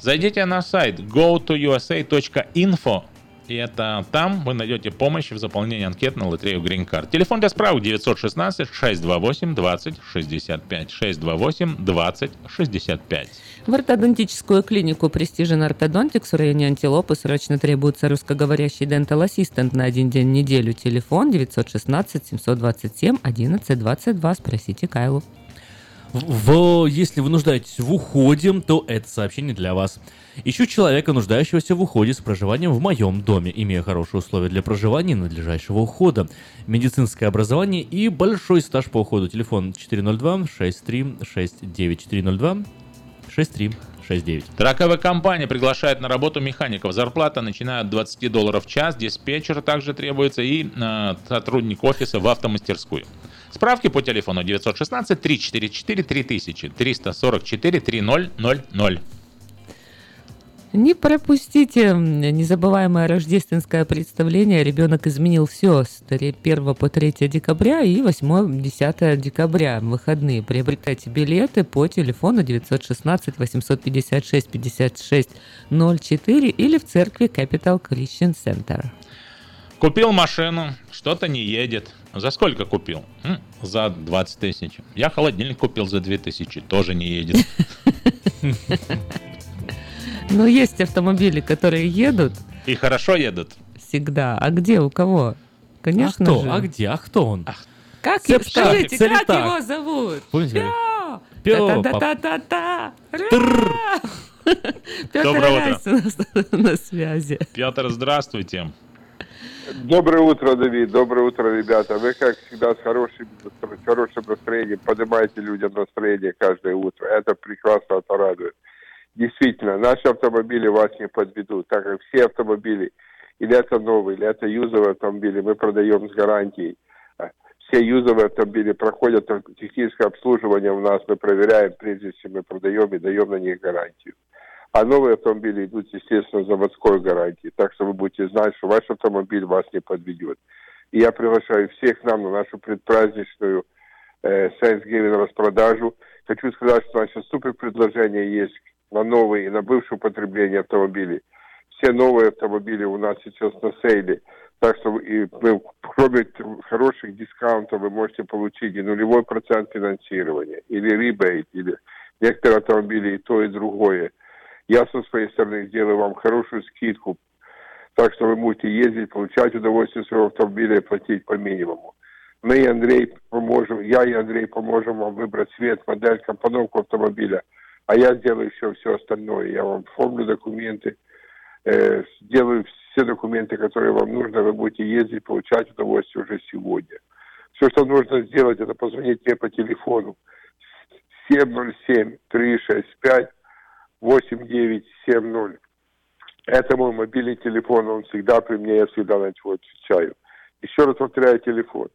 Зайдите на сайт go2usa.info и это там вы найдете помощь в заполнении анкет на лотерею Green Card. Телефон для справок 916 628 20 65 628 20 65. В ортодонтическую клинику Precision Orthodontics в районе Антилопы срочно требуется русскоговорящий дентал ассистент на один день в неделю. Телефон 916 727 11 22. Спросите Кайлу. В, если вы нуждаетесь в уходе, то это сообщение для вас. Ищу человека, нуждающегося в уходе с проживанием в моем доме, имея хорошие условия для проживания и надлежащего ухода, медицинское образование и большой стаж по уходу. Телефон 402-6369. 402-6369. Траковая компания приглашает на работу механиков. Зарплата начиная от 20 долларов в час. Диспетчер также требуется и э, сотрудник офиса в автомастерскую. Справки по телефону 916 344 3000 344 3000. Не пропустите незабываемое рождественское представление. Ребенок изменил все с 1 по 3 декабря и 8-10 декабря. Выходные приобретайте билеты по телефону 916 856 56 04 или в церкви Capital Christian Center. Купил машину, что-то не едет. За сколько купил? М, За 20 тысяч. Я холодильник купил за 2 тысячи, тоже не едет. Но есть автомобили, которые едут И хорошо едут. всегда. А где, у кого? Конечно а кто? же. А где? А кто он? Как, скажите, его зовут? Помните? Пё! Пё, Та-та-та-та-та! Петр Доброе утро. Райс у нас на связи. Петр, здравствуйте. Доброе утро, Давид. Доброе утро, ребята. Вы, как всегда, с хорошим, с хорошим настроением поднимаете людям настроение каждое утро. Это прекрасно, это радует. Действительно, наши автомобили вас не подведут, так как все автомобили, или это новые, или это юзовые автомобили, мы продаем с гарантией. Все юзовые автомобили проходят техническое обслуживание у нас, мы проверяем, прежде чем мы продаем и даем на них гарантию. А новые автомобили идут, естественно, заводской гарантией. Так что вы будете знать, что ваш автомобиль вас не подведет. И я приглашаю всех нам на нашу предпраздничную э, Thanksgiving распродажу. Хочу сказать, что наше супер предложение есть на новые и на бывшее употребление автомобилей. Все новые автомобили у нас сейчас на сейле. Так что и мы, кроме т- хороших дискаунтов вы можете получить и нулевой процент финансирования, или ребейт, или некоторые автомобили и то, и другое. Я со своей стороны сделаю вам хорошую скидку, так что вы будете ездить, получать удовольствие своего автомобиля и платить по минимуму. Мы и Андрей поможем, я и Андрей поможем вам выбрать цвет, модель, компоновку автомобиля, а я сделаю все, все остальное. Я вам оформлю документы, э, сделаю все документы, которые вам нужно, вы будете ездить, получать удовольствие уже сегодня. Все, что нужно сделать, это позвонить мне по телефону 707-365 8970. Это мой мобильный телефон, он всегда при мне, я всегда на него отвечаю. Еще раз повторяю телефон.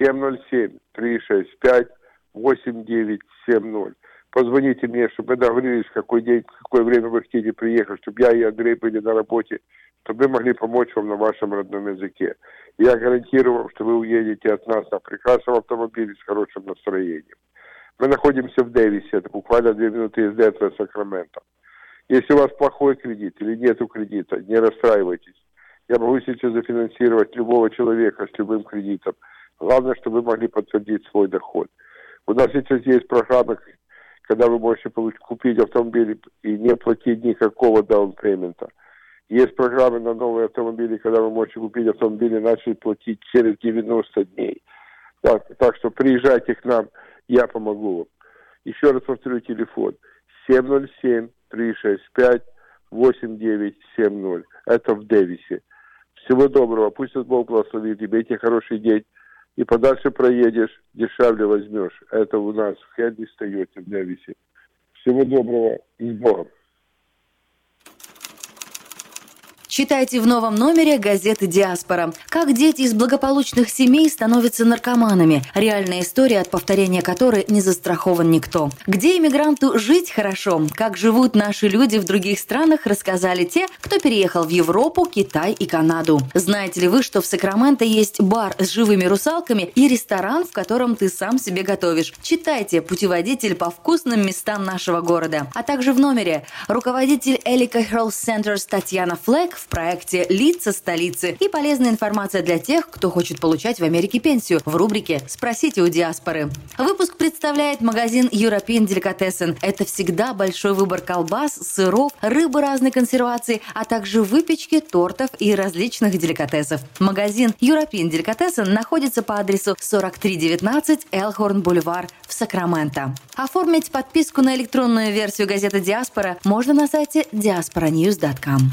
707-365-8970. Позвоните мне, чтобы мы договорились, в какой день, в какое время вы хотите приехать, чтобы я и Андрей были на работе, чтобы мы могли помочь вам на вашем родном языке. Я гарантирую вам, что вы уедете от нас на прекрасном автомобиле с хорошим настроением. Мы находимся в Дэвисе, это буквально две минуты езды от Сакрамента. Если у вас плохой кредит или нету кредита, не расстраивайтесь. Я могу сейчас зафинансировать любого человека с любым кредитом. Главное, чтобы вы могли подтвердить свой доход. У нас сейчас есть программы, когда вы можете получ- купить автомобиль и не платить никакого даунпеймента. Есть программы на новые автомобили, когда вы можете купить автомобиль и начать платить через 90 дней. Так, так что приезжайте к нам, я помогу вам. Еще раз повторю телефон. 707-365-8970. Это в Дэвисе. Всего доброго. Пусть Бог благословит. Имейте хороший день. И подальше проедешь, дешевле возьмешь. Это у нас в Хенди стоите в Дэвисе. Всего доброго и с Богом. Читайте в новом номере газеты «Диаспора». Как дети из благополучных семей становятся наркоманами. Реальная история, от повторения которой не застрахован никто. Где иммигранту жить хорошо? Как живут наши люди в других странах, рассказали те, кто переехал в Европу, Китай и Канаду. Знаете ли вы, что в Сакраменто есть бар с живыми русалками и ресторан, в котором ты сам себе готовишь? Читайте «Путеводитель по вкусным местам нашего города». А также в номере руководитель Элика Health Centers Татьяна Флэк в проекте «Лица столицы» и полезная информация для тех, кто хочет получать в Америке пенсию в рубрике «Спросите у диаспоры». Выпуск представляет магазин European Delicatessen. Это всегда большой выбор колбас, сыров, рыбы разной консервации, а также выпечки, тортов и различных деликатесов. Магазин European Delicatessen находится по адресу 4319 Элхорн Бульвар в Сакраменто. Оформить подписку на электронную версию газеты «Диаспора» можно на сайте diasporanews.com.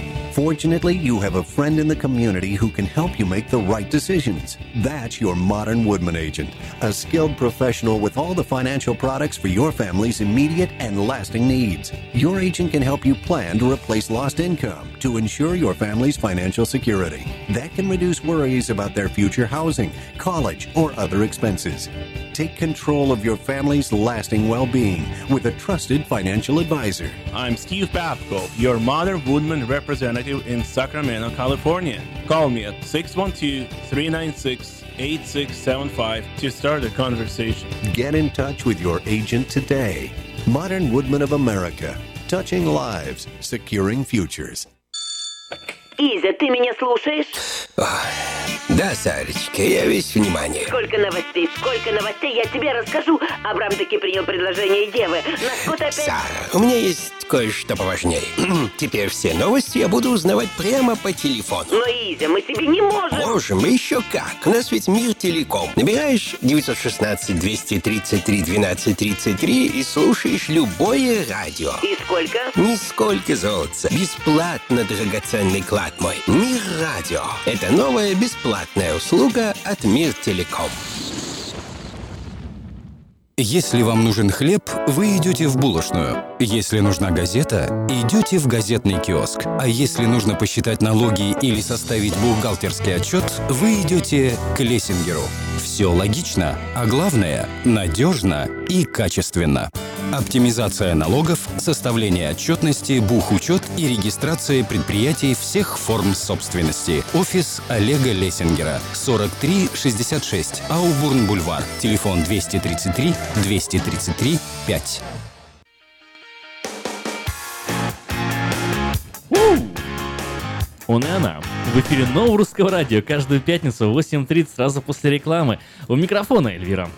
Fortunately, you have a friend in the community who can help you make the right decisions. That's your modern Woodman agent, a skilled professional with all the financial products for your family's immediate and lasting needs. Your agent can help you plan to replace lost income to ensure your family's financial security. That can reduce worries about their future housing, college, or other expenses. Take control of your family's lasting well being with a trusted financial advisor. I'm Steve Babko, your Modern Woodman representative in Sacramento, California. Call me at 612 396 8675 to start a conversation. Get in touch with your agent today. Modern Woodman of America, touching lives, securing futures. Изя, ты меня слушаешь? Да, Сарочка, я весь внимание. Сколько новостей, сколько новостей, я тебе расскажу. Абрам таки принял предложение Евы. На скот опять... Сара, у меня есть кое-что поважнее. Теперь все новости я буду узнавать прямо по телефону. Но, Изя, мы себе не можем. Можем, еще как. У нас ведь мир телеком. Набираешь 916-233-1233 и слушаешь любое радио. И сколько? Нисколько золотца. Бесплатно, драгоценный клад мой. Мир радио. Это новая бесплатная услуга от Мир Телеком. Если вам нужен хлеб, вы идете в булочную. Если нужна газета, идете в газетный киоск. А если нужно посчитать налоги или составить бухгалтерский отчет, вы идете к Лессингеру. Все логично, а главное – надежно и качественно. Оптимизация налогов, составление отчетности, бухучет и регистрация предприятий всех форм собственности. Офис Олега Лессингера. 4366 Аубурн-Бульвар. Телефон 233 233 5. Он и она. В эфире нового радио каждую пятницу в 8.30 сразу после рекламы. У микрофона Эльвира.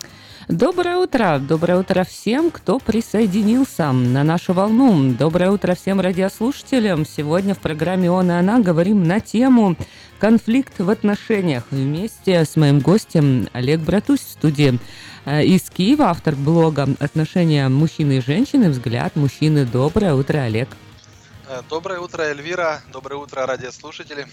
Доброе утро! Доброе утро всем, кто присоединился на нашу волну. Доброе утро всем радиослушателям. Сегодня в программе «Он и она» говорим на тему «Конфликт в отношениях» вместе с моим гостем Олег Братусь в студии. Э, из Киева, автор блога «Отношения мужчины и женщины. Взгляд мужчины». Доброе утро, Олег. Э, доброе утро, Эльвира. Доброе утро, радиослушатели.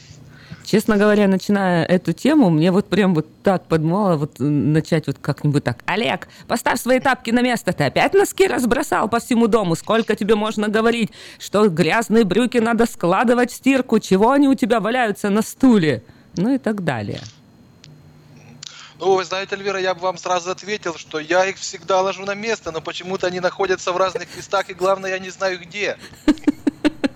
Честно говоря, начиная эту тему, мне вот прям вот так подмало вот начать вот как-нибудь так. Олег, поставь свои тапки на место. Ты опять носки разбросал по всему дому. Сколько тебе можно говорить, что грязные брюки надо складывать в стирку? Чего они у тебя валяются на стуле? Ну и так далее. Ну, вы знаете, Эльвира, я бы вам сразу ответил, что я их всегда ложу на место, но почему-то они находятся в разных местах, и главное, я не знаю где.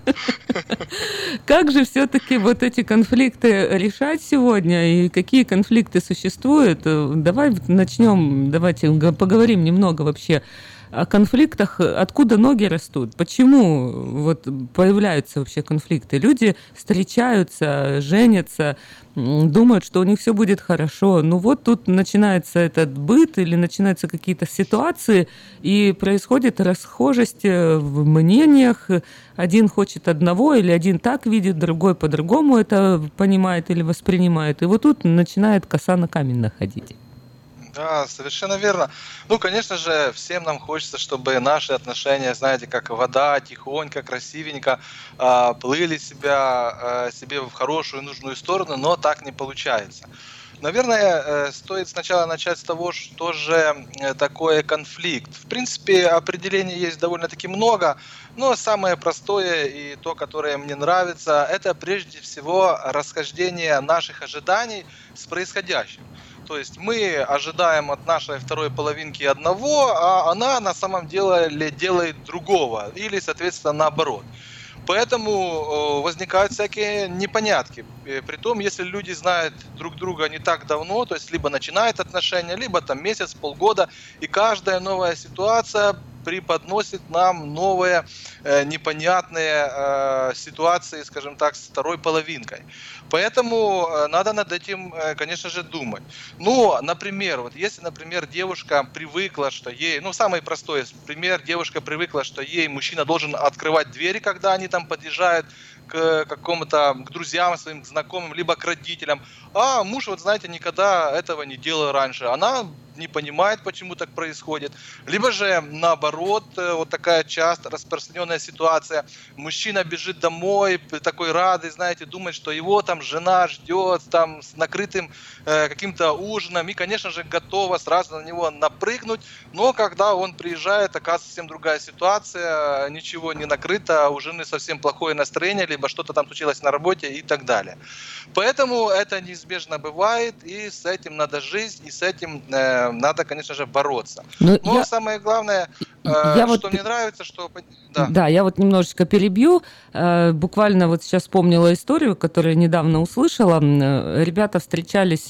Как же все-таки вот эти конфликты решать сегодня и какие конфликты существуют? Давай начнем, давайте поговорим немного вообще о конфликтах, откуда ноги растут, почему вот появляются вообще конфликты. Люди встречаются, женятся, думают, что у них все будет хорошо. Ну вот тут начинается этот быт или начинаются какие-то ситуации, и происходит расхожесть э, в мнениях. Один хочет одного, или один так видит, другой по-другому это понимает или воспринимает. И вот тут начинает коса на камень находить. Да, совершенно верно. Ну, конечно же, всем нам хочется, чтобы наши отношения, знаете, как вода, тихонько, красивенько э, плыли себя, э, себе в хорошую, нужную сторону, но так не получается. Наверное, э, стоит сначала начать с того, что же э, такое конфликт. В принципе, определений есть довольно-таки много, но самое простое и то, которое мне нравится, это прежде всего расхождение наших ожиданий с происходящим. То есть мы ожидаем от нашей второй половинки одного, а она на самом деле делает другого. Или, соответственно, наоборот. Поэтому э, возникают всякие непонятки. Э, притом, если люди знают друг друга не так давно, то есть либо начинают отношения, либо там месяц, полгода, и каждая новая ситуация преподносит нам новые э, непонятные э, ситуации, скажем так, с второй половинкой. Поэтому э, надо над этим, конечно же, думать. Ну, например, вот если, например, девушка привыкла, что ей, ну, самый простой пример, девушка привыкла, что ей мужчина должен открывать двери, когда они там подъезжают к какому-то, к друзьям своим, к знакомым, либо к родителям. А муж, вот знаете, никогда этого не делал раньше. Она не понимает, почему так происходит. Либо же наоборот, э, вот такая часто распространенная ситуация. Мужчина бежит домой, такой радый, знаете, думает, что его там жена ждет, там с накрытым э, каким-то ужином, и, конечно же, готова сразу на него напрыгнуть. Но когда он приезжает, оказывается совсем другая ситуация, ничего не накрыто, у жены совсем плохое настроение, либо что-то там случилось на работе и так далее. Поэтому это неизбежно бывает, и с этим надо жить, и с этим э, надо, конечно же, бороться. Но, Но я... самое главное, э, я что вот... мне нравится, что... Да. да, я вот немножечко перебью. Э, буквально вот сейчас вспомнила историю, которую недавно услышала. Э, ребята встречались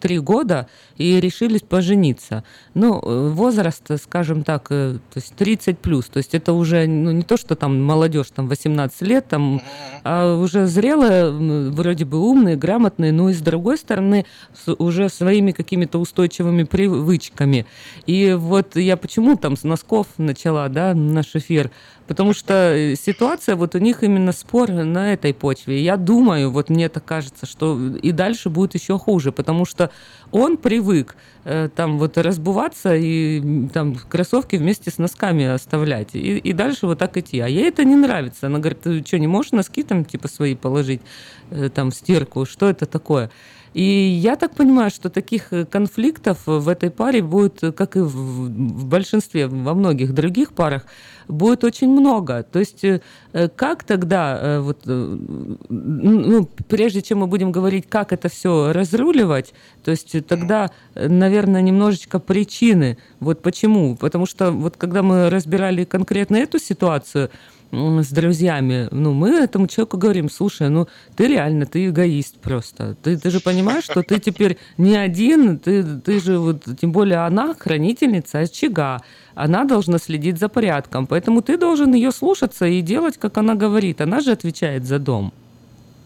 три года и решились пожениться. Ну, возраст, скажем так, то есть 30 плюс. То есть это уже ну, не то, что там молодежь, там 18 лет, там, а уже зрелые, вроде бы умные, грамотные, но и с другой стороны уже своими какими-то устойчивыми при привычками. И вот я почему там с носков начала, да, наш эфир, потому что э, ситуация, вот у них именно спор на этой почве. Я думаю, вот мне так кажется, что и дальше будет еще хуже, потому что он привык э, там вот разбуваться и там кроссовки вместе с носками оставлять. И, и дальше вот так идти. А ей это не нравится. Она говорит, ты что, не можешь носки там типа свои положить э, там в стирку? Что это такое? И я так понимаю, что таких э, конфликтов в этой паре будет, э, как и в, в большинстве, во многих других парах, будет очень много. То есть э, как тогда, вот, ну, прежде чем мы будем говорить, как это все разруливать, то есть тогда, наверное, немножечко причины. Вот почему? Потому что вот когда мы разбирали конкретно эту ситуацию, с друзьями, ну, мы этому человеку говорим, слушай, ну, ты реально, ты эгоист просто. Ты, ты же понимаешь, что ты теперь не один, ты, ты же, вот, тем более она хранительница очага, она должна следить за порядком, поэтому ты должен ее слушаться и делать, как она говорит. Она же отвечает за дом.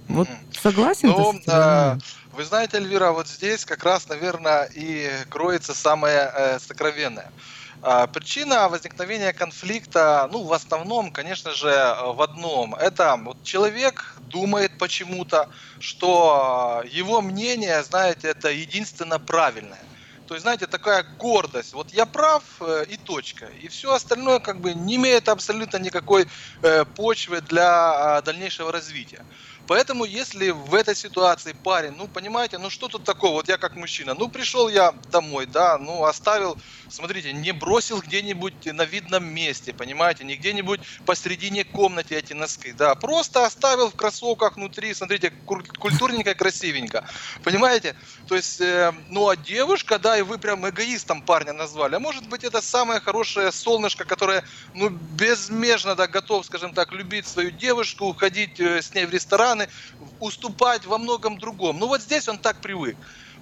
Вот согласен? Ну, ты с вы знаете, Эльвира, вот здесь как раз, наверное, и кроется самое э, сокровенное. А, Причина возникновения конфликта, ну, в основном, конечно же, в одном. Это вот человек думает почему-то, что э, его мнение, знаете, это единственно правильное. То есть, знаете, такая гордость. Вот я прав э, и точка. И все остальное как бы не имеет абсолютно никакой э, почвы для э, дальнейшего развития. Поэтому, если в этой ситуации парень, ну, понимаете, ну, что тут такого, вот я как мужчина, ну, пришел я домой, да, ну, оставил, смотрите, не бросил где-нибудь на видном месте, понимаете, не где-нибудь посередине комнаты эти носки, да, просто оставил в кроссовках внутри, смотрите, культурненько, красивенько, понимаете, то есть, э, ну, а девушка, да, и вы прям эгоистом парня назвали, а может быть, это самое хорошее солнышко, которое, ну, безмежно, да, готов, скажем так, любить свою девушку, ходить э, с ней в рестораны, уступать во многом другом. Ну, вот здесь он так привык.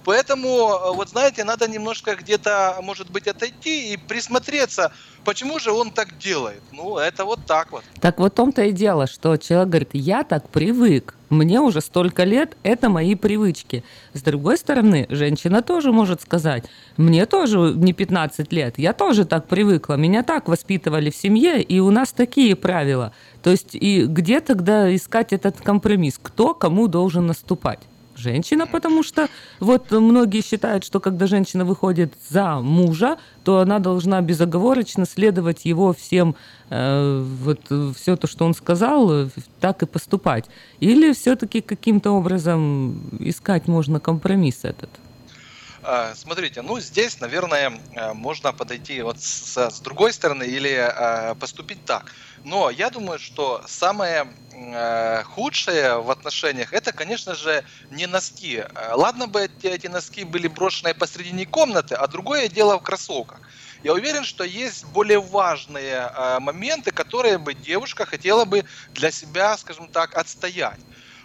Поэтому, э, вот знаете, надо немножко где-то, может быть, отойти и присмотреться, почему же он так делает. Ну, это вот так вот. Так вот в том-то и дело, что человек говорит, я так привык, мне уже столько лет, это мои привычки. С другой стороны, женщина тоже может сказать, мне тоже не 15 лет, я тоже так привыкла, меня так воспитывали в семье, и у нас такие правила. То есть и где тогда искать этот компромисс? Кто кому должен наступать? Женщина, потому что вот многие считают, что когда женщина выходит за мужа, то она должна безоговорочно следовать его всем, э, вот все то, что он сказал, так и поступать. Или все-таки каким-то образом искать можно компромисс этот? А, Смотрите, ну здесь, наверное, э, можно подойти вот с, с другой стороны или э, поступить так. Но я думаю, что самое э, худшее в отношениях это, конечно же, не носки. Э, Ладно бы эти, эти носки были брошены посредине комнаты, а другое дело в кроссовках. Я уверен, что есть более важные э, моменты, которые бы девушка хотела бы для себя, скажем так, отстоять.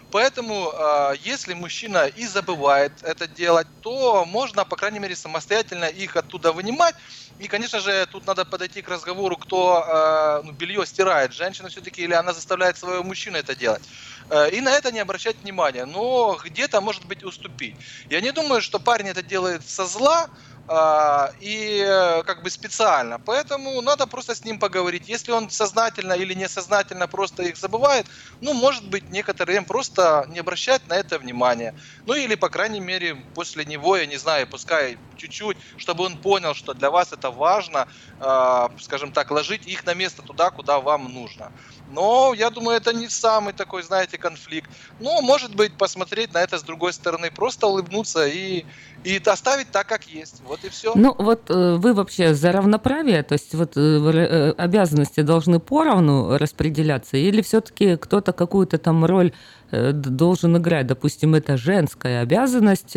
Поэтому, э, если мужчина и забывает это делать, то можно, по крайней мере, самостоятельно их оттуда вынимать. И, конечно же, тут надо подойти к разговору, кто э, ну, белье стирает, женщина все-таки или она заставляет своего мужчину это делать. Э, И на это не обращать внимания, но где-то, может быть, уступить. Я не думаю, что парень это делает со зла, и э, как бы специально. Поэтому надо просто с ним поговорить. Если он сознательно или несознательно просто их забывает, ну, может быть, некоторое время просто не обращать на это внимания. Ну, или, по крайней мере, после него, я не знаю, пускай чуть-чуть, чтобы он понял, что для вас это важно, а, скажем так, ложить их на место туда, куда вам нужно. Но я думаю, это не самый такой, знаете, конфликт. Но, может быть, посмотреть на это с другой стороны, просто улыбнуться и, и оставить так, как есть. Вот и все. Ну, вот э, вы вообще за равноправие, то есть вот э, э, обязанности должны поровну распределяться, или все-таки кто-то какую-то там роль должен играть? Допустим, это женская обязанность,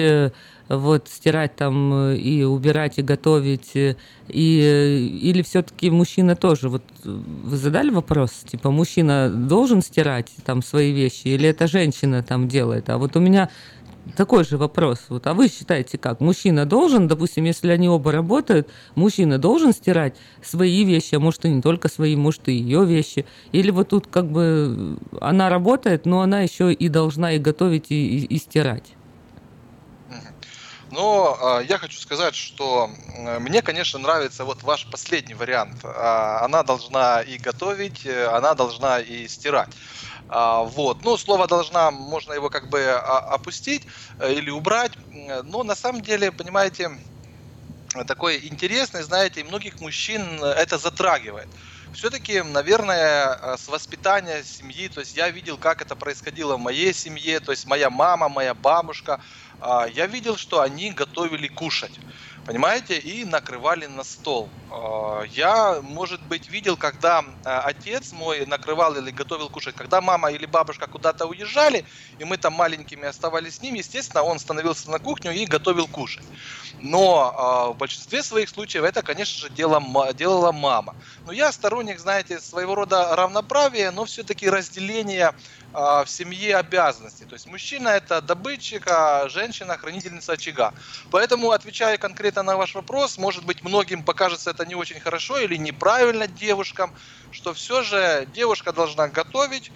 вот стирать там и убирать и готовить, и или все-таки мужчина тоже? Вот вы задали вопрос, типа мужчина должен стирать там свои вещи, или это женщина там делает? А вот у меня такой же вопрос. Вот, а вы считаете как? Мужчина должен, допустим, если они оба работают, мужчина должен стирать свои вещи, а может и не только свои, может и ее вещи. Или вот тут как бы она работает, но она еще и должна и готовить, и, и- и стирать. Но э, я хочу сказать, что э, мне, конечно, нравится вот ваш последний вариант. А, она должна и готовить, э, она должна и стирать. А, вот. Ну, слово должна, можно его как бы а, опустить э, или убрать. Но на самом деле, понимаете, такой интересный, знаете, и многих мужчин это затрагивает. Все-таки, наверное, э, с воспитания семьи, то есть я видел, как это происходило в моей семье, то есть моя мама, моя бабушка, а, я видел, что они готовили кушать, понимаете, и накрывали на стол. А, Я, может быть, видел, когда а, отец мой накрывал или готовил кушать, когда мама или бабушка куда-то уезжали, и мы там маленькими оставались с ним, естественно, он становился на кухню и готовил кушать. Но а, в большинстве своих случаев это, конечно же, ма- делала мама. Но я сторонник, знаете, своего рода равноправия, но все-таки разделения а, в семье обязанностей. То есть мужчина это добытчик, а женщина хранительница очага. Поэтому, отвечая конкретно ответа на ваш вопрос. Может быть, многим покажется это не очень хорошо или неправильно девушкам, что все же девушка должна готовить,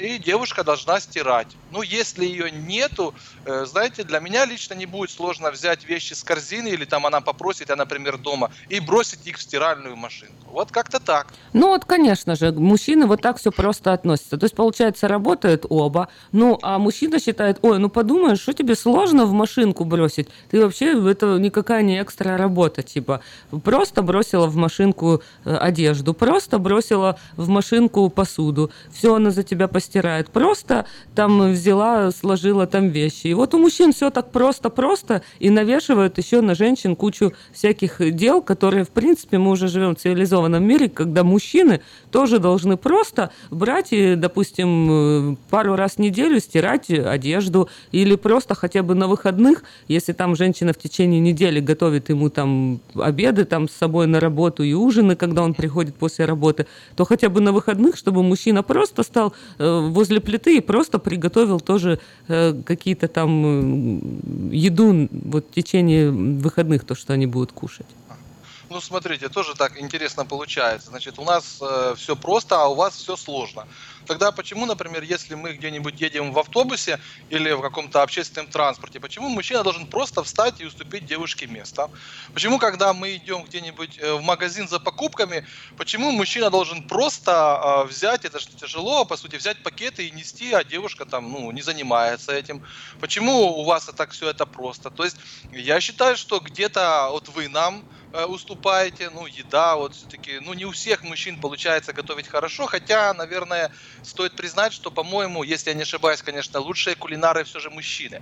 и девушка должна стирать. Ну, если ее нету, э, знаете, для меня лично не будет сложно взять вещи с корзины, или там она попросит, я, например, дома, и бросить их в стиральную машинку. Вот как-то так. Ну вот, конечно же, мужчины вот так все просто относятся. То есть, получается, работают оба, ну, а мужчина считает, ой, ну подумаешь, что тебе сложно в машинку бросить? Ты вообще, это никакая не экстра работа, типа, просто бросила в машинку э, одежду, просто бросила в машинку посуду, все она за тебя постирает, просто там взяла, сложила там вещи. И вот у мужчин все так просто-просто и навешивают еще на женщин кучу всяких дел, которые, в принципе, мы уже живем в цивилизованном мире, когда мужчины тоже должны просто брать и, допустим, пару раз в неделю стирать одежду или просто хотя бы на выходных, если там женщина в течение недели готовит ему там обеды там с собой на работу и ужины, когда он приходит после работы, то хотя бы на выходных, чтобы мужчина просто стал э, возле плиты и просто приготовил тоже э, какие-то там еду вот в течение выходных, то, что они будут кушать. Ну, смотрите, тоже так интересно получается. Значит, у нас э, все просто, а у вас все сложно. Тогда почему, например, если мы где-нибудь едем в автобусе или в каком-то общественном транспорте, почему мужчина должен просто встать и уступить девушке место? Почему, когда мы идем где-нибудь э, в магазин за покупками, почему мужчина должен просто э, взять, это же тяжело, по сути, взять пакеты и нести, а девушка там, ну, не занимается этим? Почему у вас так все это просто? То есть я считаю, что где-то вот вы нам э, уступаете, ну, еда, вот все-таки, ну, не у всех мужчин получается готовить хорошо, хотя, наверное, стоит признать, что, по-моему, если я не ошибаюсь, конечно, лучшие кулинары все же мужчины.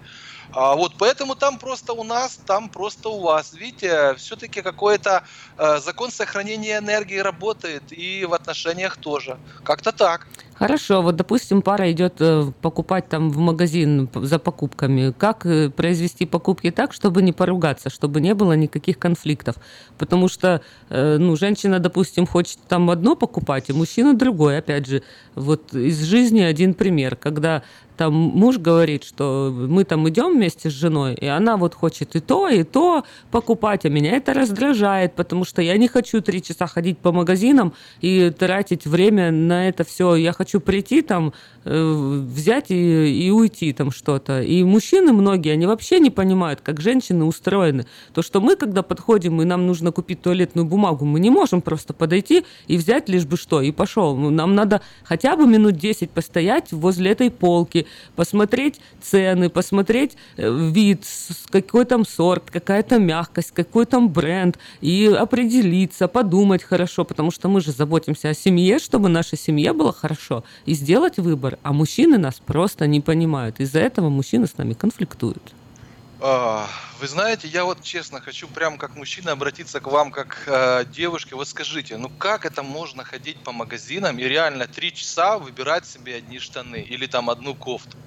А, вот поэтому там просто у нас, там просто у вас. Видите, все-таки какой-то э, закон сохранения энергии работает и в отношениях тоже. Как-то так. Хорошо, вот допустим, пара идет э, покупать там в магазин за покупками. Как э, произвести покупки так, чтобы не поругаться, чтобы не было никаких конфликтов? Потому что, э, ну, женщина, допустим, хочет там одно покупать, и мужчина другое. Опять же, вот из жизни один пример, когда там муж говорит, что мы там идем вместе с женой, и она вот хочет и то, и то покупать, а меня это раздражает, потому что я не хочу три часа ходить по магазинам и тратить время на это все. Я хочу прийти там, э, взять и, и уйти там что-то. И мужчины многие, они вообще не понимают, как женщины устроены. То, что мы, когда подходим, и нам нужно купить туалетную бумагу, мы не можем просто подойти и взять лишь бы что, и пошел. Нам надо хотя бы минут 10 постоять возле этой полки, посмотреть цены, посмотреть э, вид, какой там сорт, какая там мягкость, какой там бренд, и определиться, подумать хорошо, потому что мы же заботимся о семье, чтобы наша семья была хорошо, и сделать выбор. А мужчины нас просто не понимают. Из-за этого мужчины с нами конфликтуют. А, вы знаете, я вот честно хочу прям как мужчина обратиться к вам как э, девушке. Вот скажите, ну как это можно ходить по магазинам и реально три часа выбирать себе одни штаны или там одну кофту?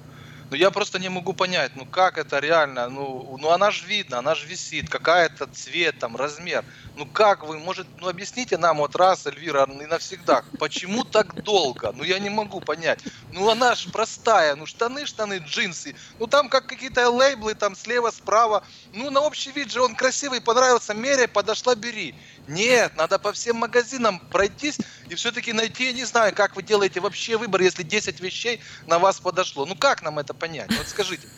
Ну я просто не могу понять, ну как это реально, ну, ну она же видно, она же висит, какая это цвет, там, размер. Ну как вы, может, ну объясните нам вот раз, Эльвира, и навсегда, почему так долго? Ну я не могу понять. Ну она же простая, ну штаны, штаны, джинсы. Ну там как какие-то лейблы, там слева, справа. Ну на общий вид же он красивый, понравился, меряй, подошла, бери. Нет, надо по всем магазинам пройтись и все-таки найти, я не знаю, как вы делаете вообще выбор, если 10 вещей на вас подошло. Ну как нам это понять? Вот скажите.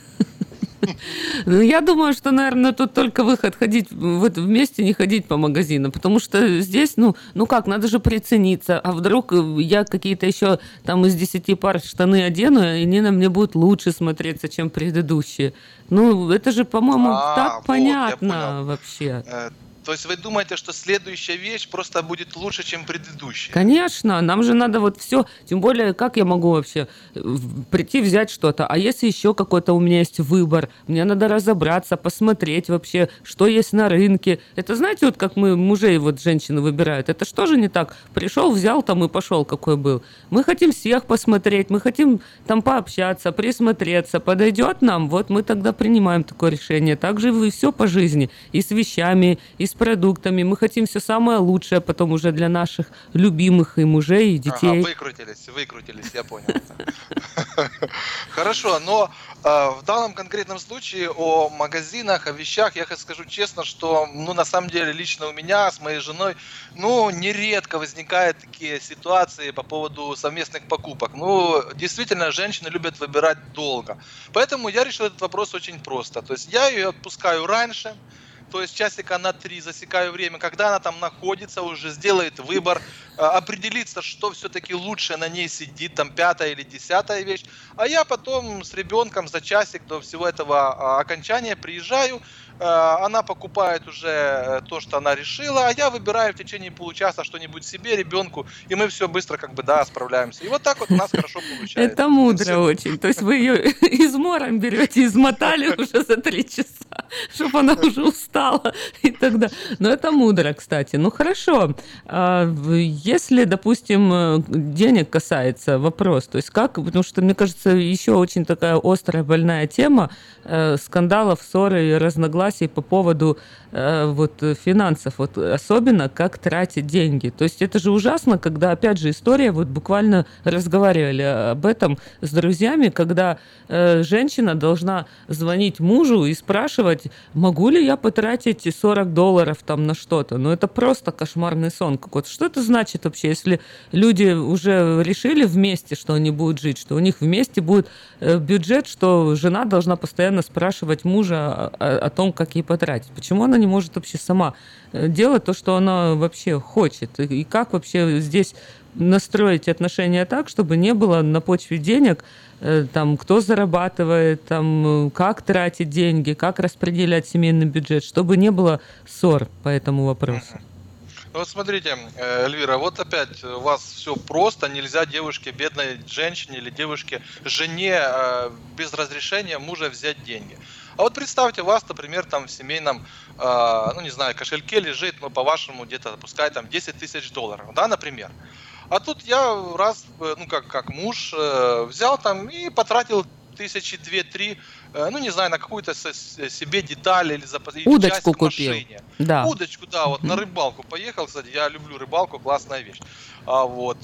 Ну, я думаю, что, наверное, тут только выход ходить вот вместе, не ходить по магазинам, потому что здесь, ну, ну как, надо же прицениться, а вдруг я какие-то еще там из 10 пар штаны одену, и они на мне будут лучше смотреться, чем предыдущие. Ну, это же, по-моему, а, так вот, понятно вообще. То есть вы думаете, что следующая вещь просто будет лучше, чем предыдущая? Конечно, нам же надо вот все, тем более, как я могу вообще э, прийти взять что-то, а если еще какой-то у меня есть выбор, мне надо разобраться, посмотреть вообще, что есть на рынке. Это знаете, вот как мы мужей вот женщины выбирают, это что же не так? Пришел, взял там и пошел, какой был. Мы хотим всех посмотреть, мы хотим там пообщаться, присмотреться, подойдет нам, вот мы тогда принимаем такое решение. Так же и все по жизни, и с вещами, и с продуктами, мы хотим все самое лучшее потом уже для наших любимых и мужей, и детей. Ага, выкрутились, выкрутились, я понял. Хорошо, но э, в данном конкретном случае о магазинах, о вещах я скажу честно, что, ну, на самом деле, лично у меня с моей женой, ну, нередко возникают такие ситуации по поводу совместных покупок. Ну, действительно, женщины любят выбирать долго. Поэтому я решил этот вопрос очень просто. То есть я ее отпускаю раньше, то есть часика на три засекаю время, когда она там находится, уже сделает выбор, э, определится, что все-таки лучше на ней сидит, там пятая или десятая вещь, а я потом с ребенком за часик до всего этого а, окончания приезжаю, Э, она покупает уже э, то, что она решила, а я выбираю в течение получаса что-нибудь себе, ребенку, и мы все быстро как бы, да, справляемся. И вот так вот у нас хорошо получается. Это мудро очень. То есть вы ее измором берете, измотали уже за три часа, чтобы она уже устала и тогда. Но это мудро, кстати. Ну хорошо. А, если, допустим, э, денег касается вопрос, то есть как, потому что, мне кажется, еще очень такая острая, больная тема скандалов, ссоры и разногласий по поводу э, вот финансов, вот особенно как тратить деньги. То есть это же ужасно, когда, опять же, история, вот буквально разговаривали об этом с друзьями, когда э, женщина должна звонить мужу и спрашивать, могу ли я потратить 40 долларов там на что-то. Ну это просто кошмарный сон какой-то. Что это значит вообще, если люди уже решили вместе, что они будут жить, что у них вместе будет э, бюджет, что жена должна постоянно спрашивать мужа о, о том, как ей потратить. Почему она не может вообще сама э, делать то, что она вообще хочет? И как вообще здесь настроить отношения так, чтобы не было на почве денег, э, там, кто зарабатывает, там, э, как тратить деньги, как распределять семейный бюджет, чтобы не было ссор по этому вопросу. Ну вот смотрите, Эльвира, вот опять у вас все просто, нельзя девушке, бедной женщине или девушке, жене без разрешения мужа взять деньги. А вот представьте, у вас, например, там в семейном, э, ну не знаю, кошельке лежит, ну по-вашему где-то, пускай там 10 тысяч долларов, да, например. А тут я раз, э, ну как, как муж, э, взял там и потратил тысячи две-три, э, ну не знаю, на какую-то себе деталь или за Удочку купил. Машине. Да. Удочку, да, вот mm-hmm. на рыбалку поехал, кстати, я люблю рыбалку, классная вещь. А, вот,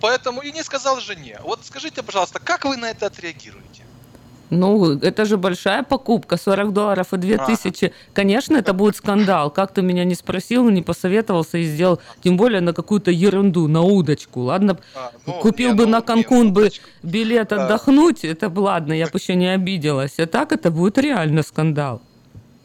поэтому и не сказал жене. Вот скажите, пожалуйста, как вы на это отреагируете? Ну, это же большая покупка, 40 долларов и 2000. Ага. Конечно, это будет скандал. Как ты меня не спросил, не посоветовался и сделал, тем более на какую-то ерунду, на удочку. Ладно, а, ну, купил не, бы ну, на Канкун не, бы билет отдохнуть, это бы ладно, я бы еще не обиделась. А так это будет реально скандал.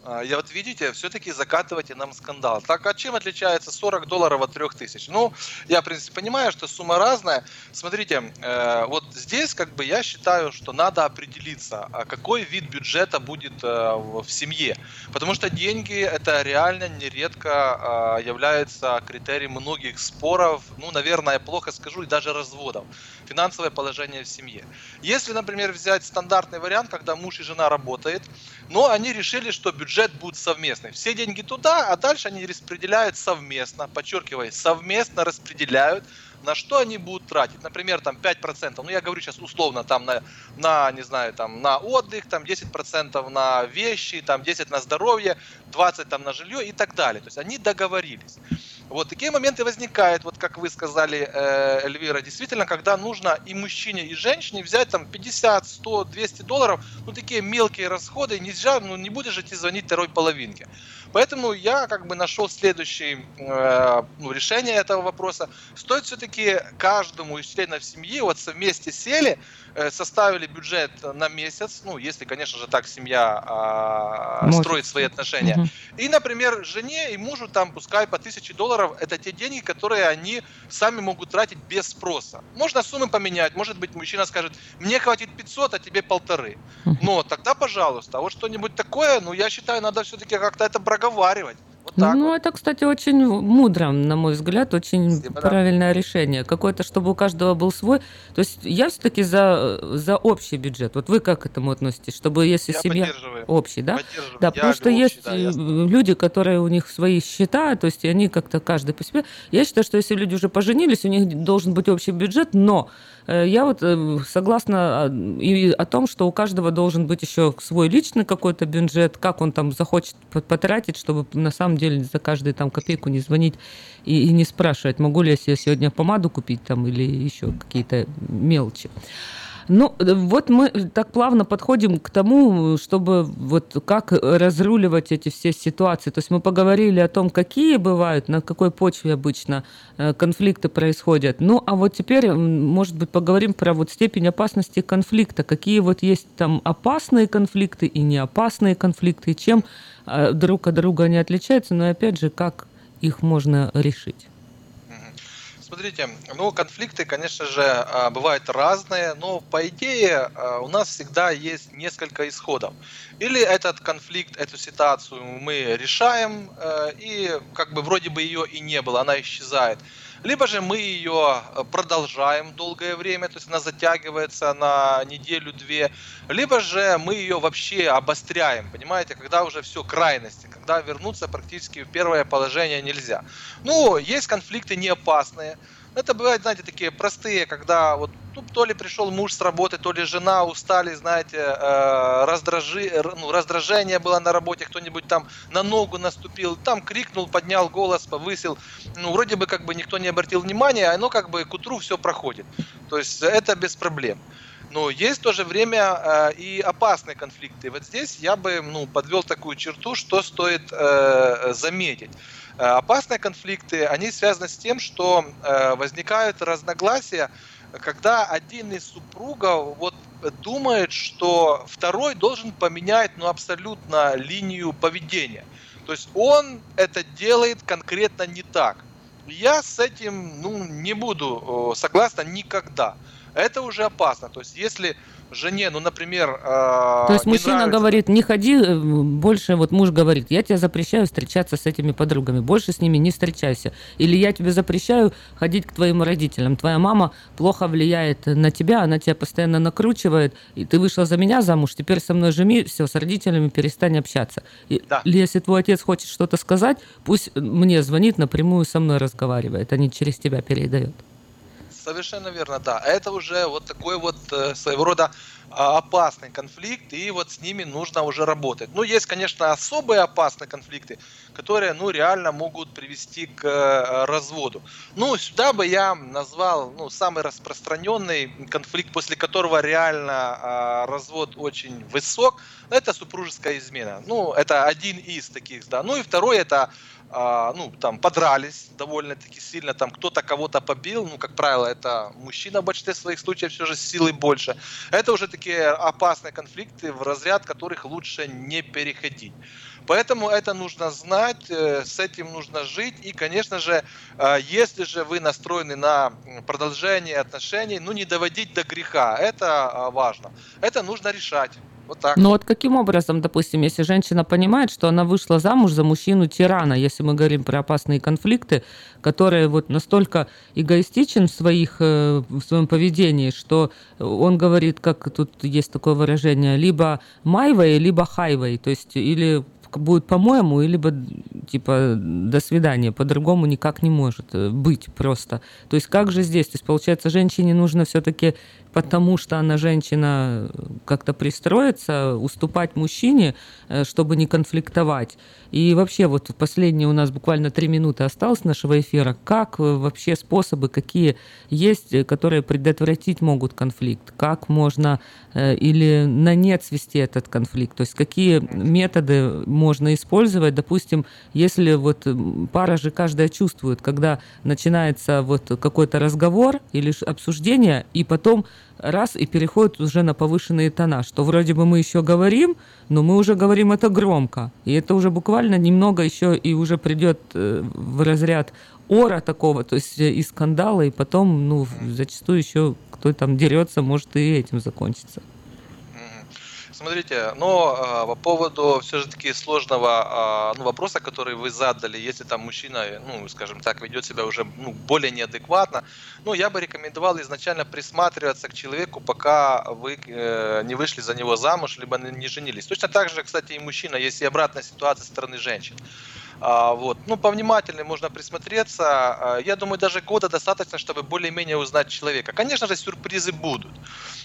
А, я вот видите, все-таки закатываете нам скандал. Так, а чем отличается 40 долларов от 3000? Ну, я, в принципе, понимаю, что сумма разная. Смотрите, э, вот здесь, как бы, я считаю, что надо определиться, а какой вид бюджета будет э, в семье. Потому что деньги, это реально нередко э, является критерием многих споров, ну, наверное, я плохо скажу, и даже разводов. Финансовое положение в семье. Если, например, взять стандартный вариант, когда муж и жена работают, но они решили, что бюджет будет совместный. Все деньги туда, а дальше они распределяют совместно, подчеркиваю, совместно распределяют, на что они будут тратить. Например, там 5%, ну я говорю сейчас условно, там на, на не знаю, там на отдых, там 10% на вещи, там 10% на здоровье, 20% там на жилье и так далее. То есть они договорились. Вот такие моменты возникают, вот как вы сказали, э, Эльвира, действительно, когда нужно и мужчине, и женщине взять там 50, 100, 200 долларов, ну такие мелкие расходы, нельзя, ну не будешь же ты звонить второй половинке. Поэтому я как бы нашел следующее э, ну, решение этого вопроса. Стоит все-таки каждому из членов семьи вот вместе сели, Э, составили бюджет на месяц, ну, если, конечно же, так семья а, строит свои отношения. Угу. И, например, жене и мужу там, пускай по тысяче долларов, это те деньги, которые они сами могут тратить без спроса. Можно суммы поменять, может быть, мужчина скажет, мне хватит 500, а тебе полторы. Но тогда, пожалуйста, а вот что-нибудь такое, ну, я считаю, надо все-таки как-то это проговаривать. Вот ну, вот. это, кстати, очень мудро, на мой взгляд, очень Спасибо, правильное да. решение. Какое-то, чтобы у каждого был свой. То есть я все-таки за, за общий бюджет. Вот вы как к этому относитесь? Чтобы если я семья общий, да? Да, я потому что общий, есть да, люди, которые у них свои счета, то есть они как-то каждый по себе. Я считаю, что если люди уже поженились, у них должен быть общий бюджет, но Э, я вот э, согласна а, и о том, что у каждого должен быть еще свой личный какой-то бюджет, как он там захочет потратить, чтобы на самом деле за каждую там копейку не звонить и, и не спрашивать, могу ли я себе сегодня помаду купить там или еще какие-то мелочи. Ну, вот мы так плавно подходим к тому, чтобы вот как разруливать эти все ситуации. То есть мы поговорили о том, какие бывают, на какой почве обычно э, конфликты происходят. Ну, а вот теперь, может быть, поговорим про вот степень опасности конфликта. Какие вот есть там опасные конфликты и неопасные конфликты, чем э, друг от друга они отличаются, но опять же, как их можно решить. Смотрите, ну, конфликты, конечно же, а, бывают разные, но по идее а, у нас всегда есть несколько исходов. Или этот конфликт, эту ситуацию мы решаем, э, и как бы вроде бы ее и не было, она исчезает либо же мы ее э, продолжаем долгое время, то есть она затягивается на неделю-две, либо же мы ее вообще обостряем, понимаете, когда уже все крайности, когда вернуться практически в первое положение нельзя. Ну, есть конфликты не опасные, это бывают, знаете, такие простые, когда вот ну, то ли пришел муж с работы, то ли жена устали, знаете, э, раздражи, ну, раздражение было на работе, кто-нибудь там на ногу наступил, там крикнул, поднял голос, повысил. Ну, вроде бы как бы никто не обратил внимания, оно как бы к утру все проходит. То есть это без проблем. Но есть в то же время э, и опасные конфликты. Вот здесь я бы ну, подвел такую черту, что стоит э, заметить. Э, опасные конфликты, они связаны с тем, что э, возникают разногласия, когда один из супругов вот думает, что второй должен поменять ну, абсолютно линию поведения. То есть он это делает конкретно не так. Я с этим ну, не буду согласна никогда. Это уже опасно. То есть если жене, ну, например... Э, То есть мужчина нравится... говорит, не ходи, э, больше, вот муж говорит, я тебе запрещаю встречаться с этими подругами, больше с ними не встречайся. Или я тебе запрещаю ходить к твоим родителям. Твоя мама плохо влияет на тебя, она тебя постоянно накручивает, и ты вышла за меня замуж, теперь со мной жми, все, с родителями перестань общаться. И, да. Или если твой отец хочет что-то сказать, пусть мне звонит, напрямую со мной разговаривает, а не через тебя передает. Совершенно верно, да. Это уже вот такой вот э, своего рода а, опасный конфликт, и вот с ними нужно уже работать. Ну, есть, конечно, особые опасные конфликты, которые, ну, реально могут привести к э, разводу. Ну, сюда бы я назвал, ну, самый распространенный конфликт, после которого реально а, развод очень высок, это супружеская измена. Ну, это один из таких, да. Ну, и второй это а, ну, там, подрались довольно-таки сильно, там, кто-то кого-то побил, ну, как правило, это мужчина в большинстве своих случаев все же с силой больше. Это уже такие опасные конфликты, в разряд которых лучше не переходить. Поэтому это нужно знать, э, с этим нужно жить. И, конечно же, э, если же вы настроены на продолжение отношений, ну не доводить до греха, это а, важно. Это нужно решать. Вот так. Ну вот каким образом, допустим, если женщина понимает, что она вышла замуж за мужчину-тирана, если мы говорим про опасные конфликты, которые вот настолько эгоистичен в, своих, э, в своем поведении, что он говорит, как тут есть такое выражение, либо майвей, либо хайвей, то есть или будет по-моему, и либо типа до свидания, по-другому никак не может э, быть просто. То есть как же здесь? То есть получается, женщине нужно все-таки потому что она женщина как-то пристроиться, уступать мужчине, э, чтобы не конфликтовать. И вообще вот последние у нас буквально три минуты осталось нашего эфира. Как э, вообще способы, какие есть, э, которые предотвратить могут конфликт? Как можно или на нет свести этот конфликт? То есть какие методы можно использовать? Допустим, если вот пара же каждая чувствует, когда начинается вот какой-то разговор или обсуждение, и потом раз и переходит уже на повышенные тона, что вроде бы мы еще говорим, но мы уже говорим это громко. И это уже буквально немного еще и уже придет э, в разряд ора такого, то есть э, и скандала, и потом, ну, зачастую еще кто там дерется, может и этим закончиться. Смотрите, но э, по поводу все-таки сложного э, ну, вопроса, который вы задали, если там мужчина, ну, скажем так, ведет себя уже ну, более неадекватно, ну, я бы рекомендовал изначально присматриваться к человеку, пока вы э, не вышли за него замуж, либо не женились. Точно так же, кстати, и мужчина, есть и обратная ситуация со стороны женщин. А, вот. Ну, повнимательнее можно присмотреться. А, я думаю, даже года достаточно, чтобы более-менее узнать человека. Конечно же, сюрпризы будут.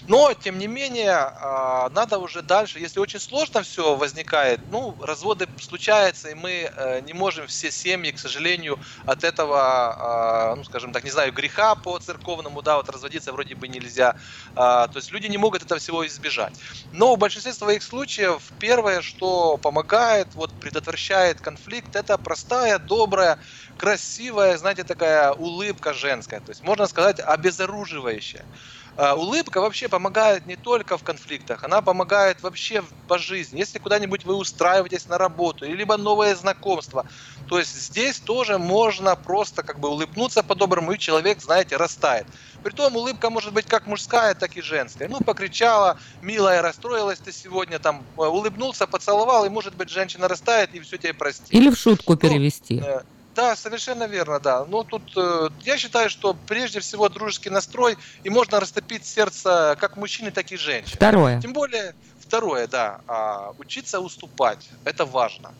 Но, тем не менее, а, надо уже дальше. Если очень сложно все возникает, ну, разводы случаются, и мы э, не можем все семьи, к сожалению, от этого, ну, скажем так, не знаю, греха по церковному, да, вот разводиться вроде бы нельзя. То есть люди не могут этого всего избежать. Но в большинстве своих случаев первое, что помогает, вот предотвращает конфликт, это простая, добрая, красивая, знаете, такая улыбка женская. То есть можно сказать обезоруживающая. А, улыбка вообще помогает не только в конфликтах, она помогает вообще по жизни. Если куда-нибудь вы устраиваетесь на работу, либо новое знакомство, то есть здесь тоже можно просто как бы улыбнуться по-доброму, и человек, знаете, растает. Притом улыбка может быть как мужская, так и женская. Ну, покричала, милая, расстроилась ты сегодня, там, э, улыбнулся, поцеловал, и может быть женщина растает и все тебе простит. Или в шутку перевести. Э, да, совершенно верно, да. Но тут э, я считаю, что прежде всего дружеский настрой, и можно растопить сердце как мужчины, так и женщин. Второе. Тем более, второе, да, а, учиться уступать, это важно.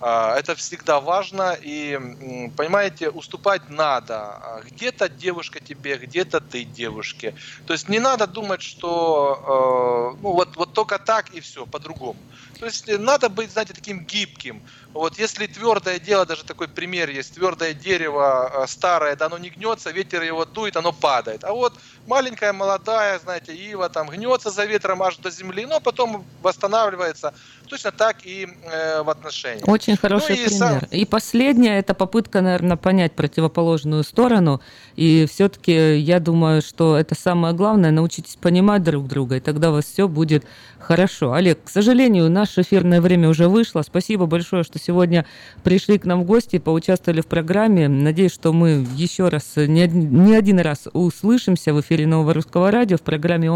А, это всегда важно, и, понимаете, уступать надо. А где-то девушка тебе, где-то ты девушке. То есть не надо думать, что э, ну, вот, вот только так и все, по-другому. То есть надо быть, знаете, таким гибким. Вот если твердое дело, даже такой пример есть, твердое дерево э, старое, да оно не гнется, ветер его дует, оно падает. А вот маленькая, молодая, знаете, ива там гнется за ветром аж до земли, но потом восстанавливается. Точно так и э, в отношениях. Очень хороший ну, и пример. Сам... И последнее, это попытка, наверное, понять противоположную сторону. И все-таки я думаю, что это самое главное, научитесь понимать друг друга, и тогда у вас все будет хорошо. Олег, к сожалению, наше эфирное время уже вышло. Спасибо большое, что сегодня пришли к нам в гости, поучаствовали в программе. Надеюсь, что мы еще раз, не один раз услышимся в эфире Нового Русского Радио в программе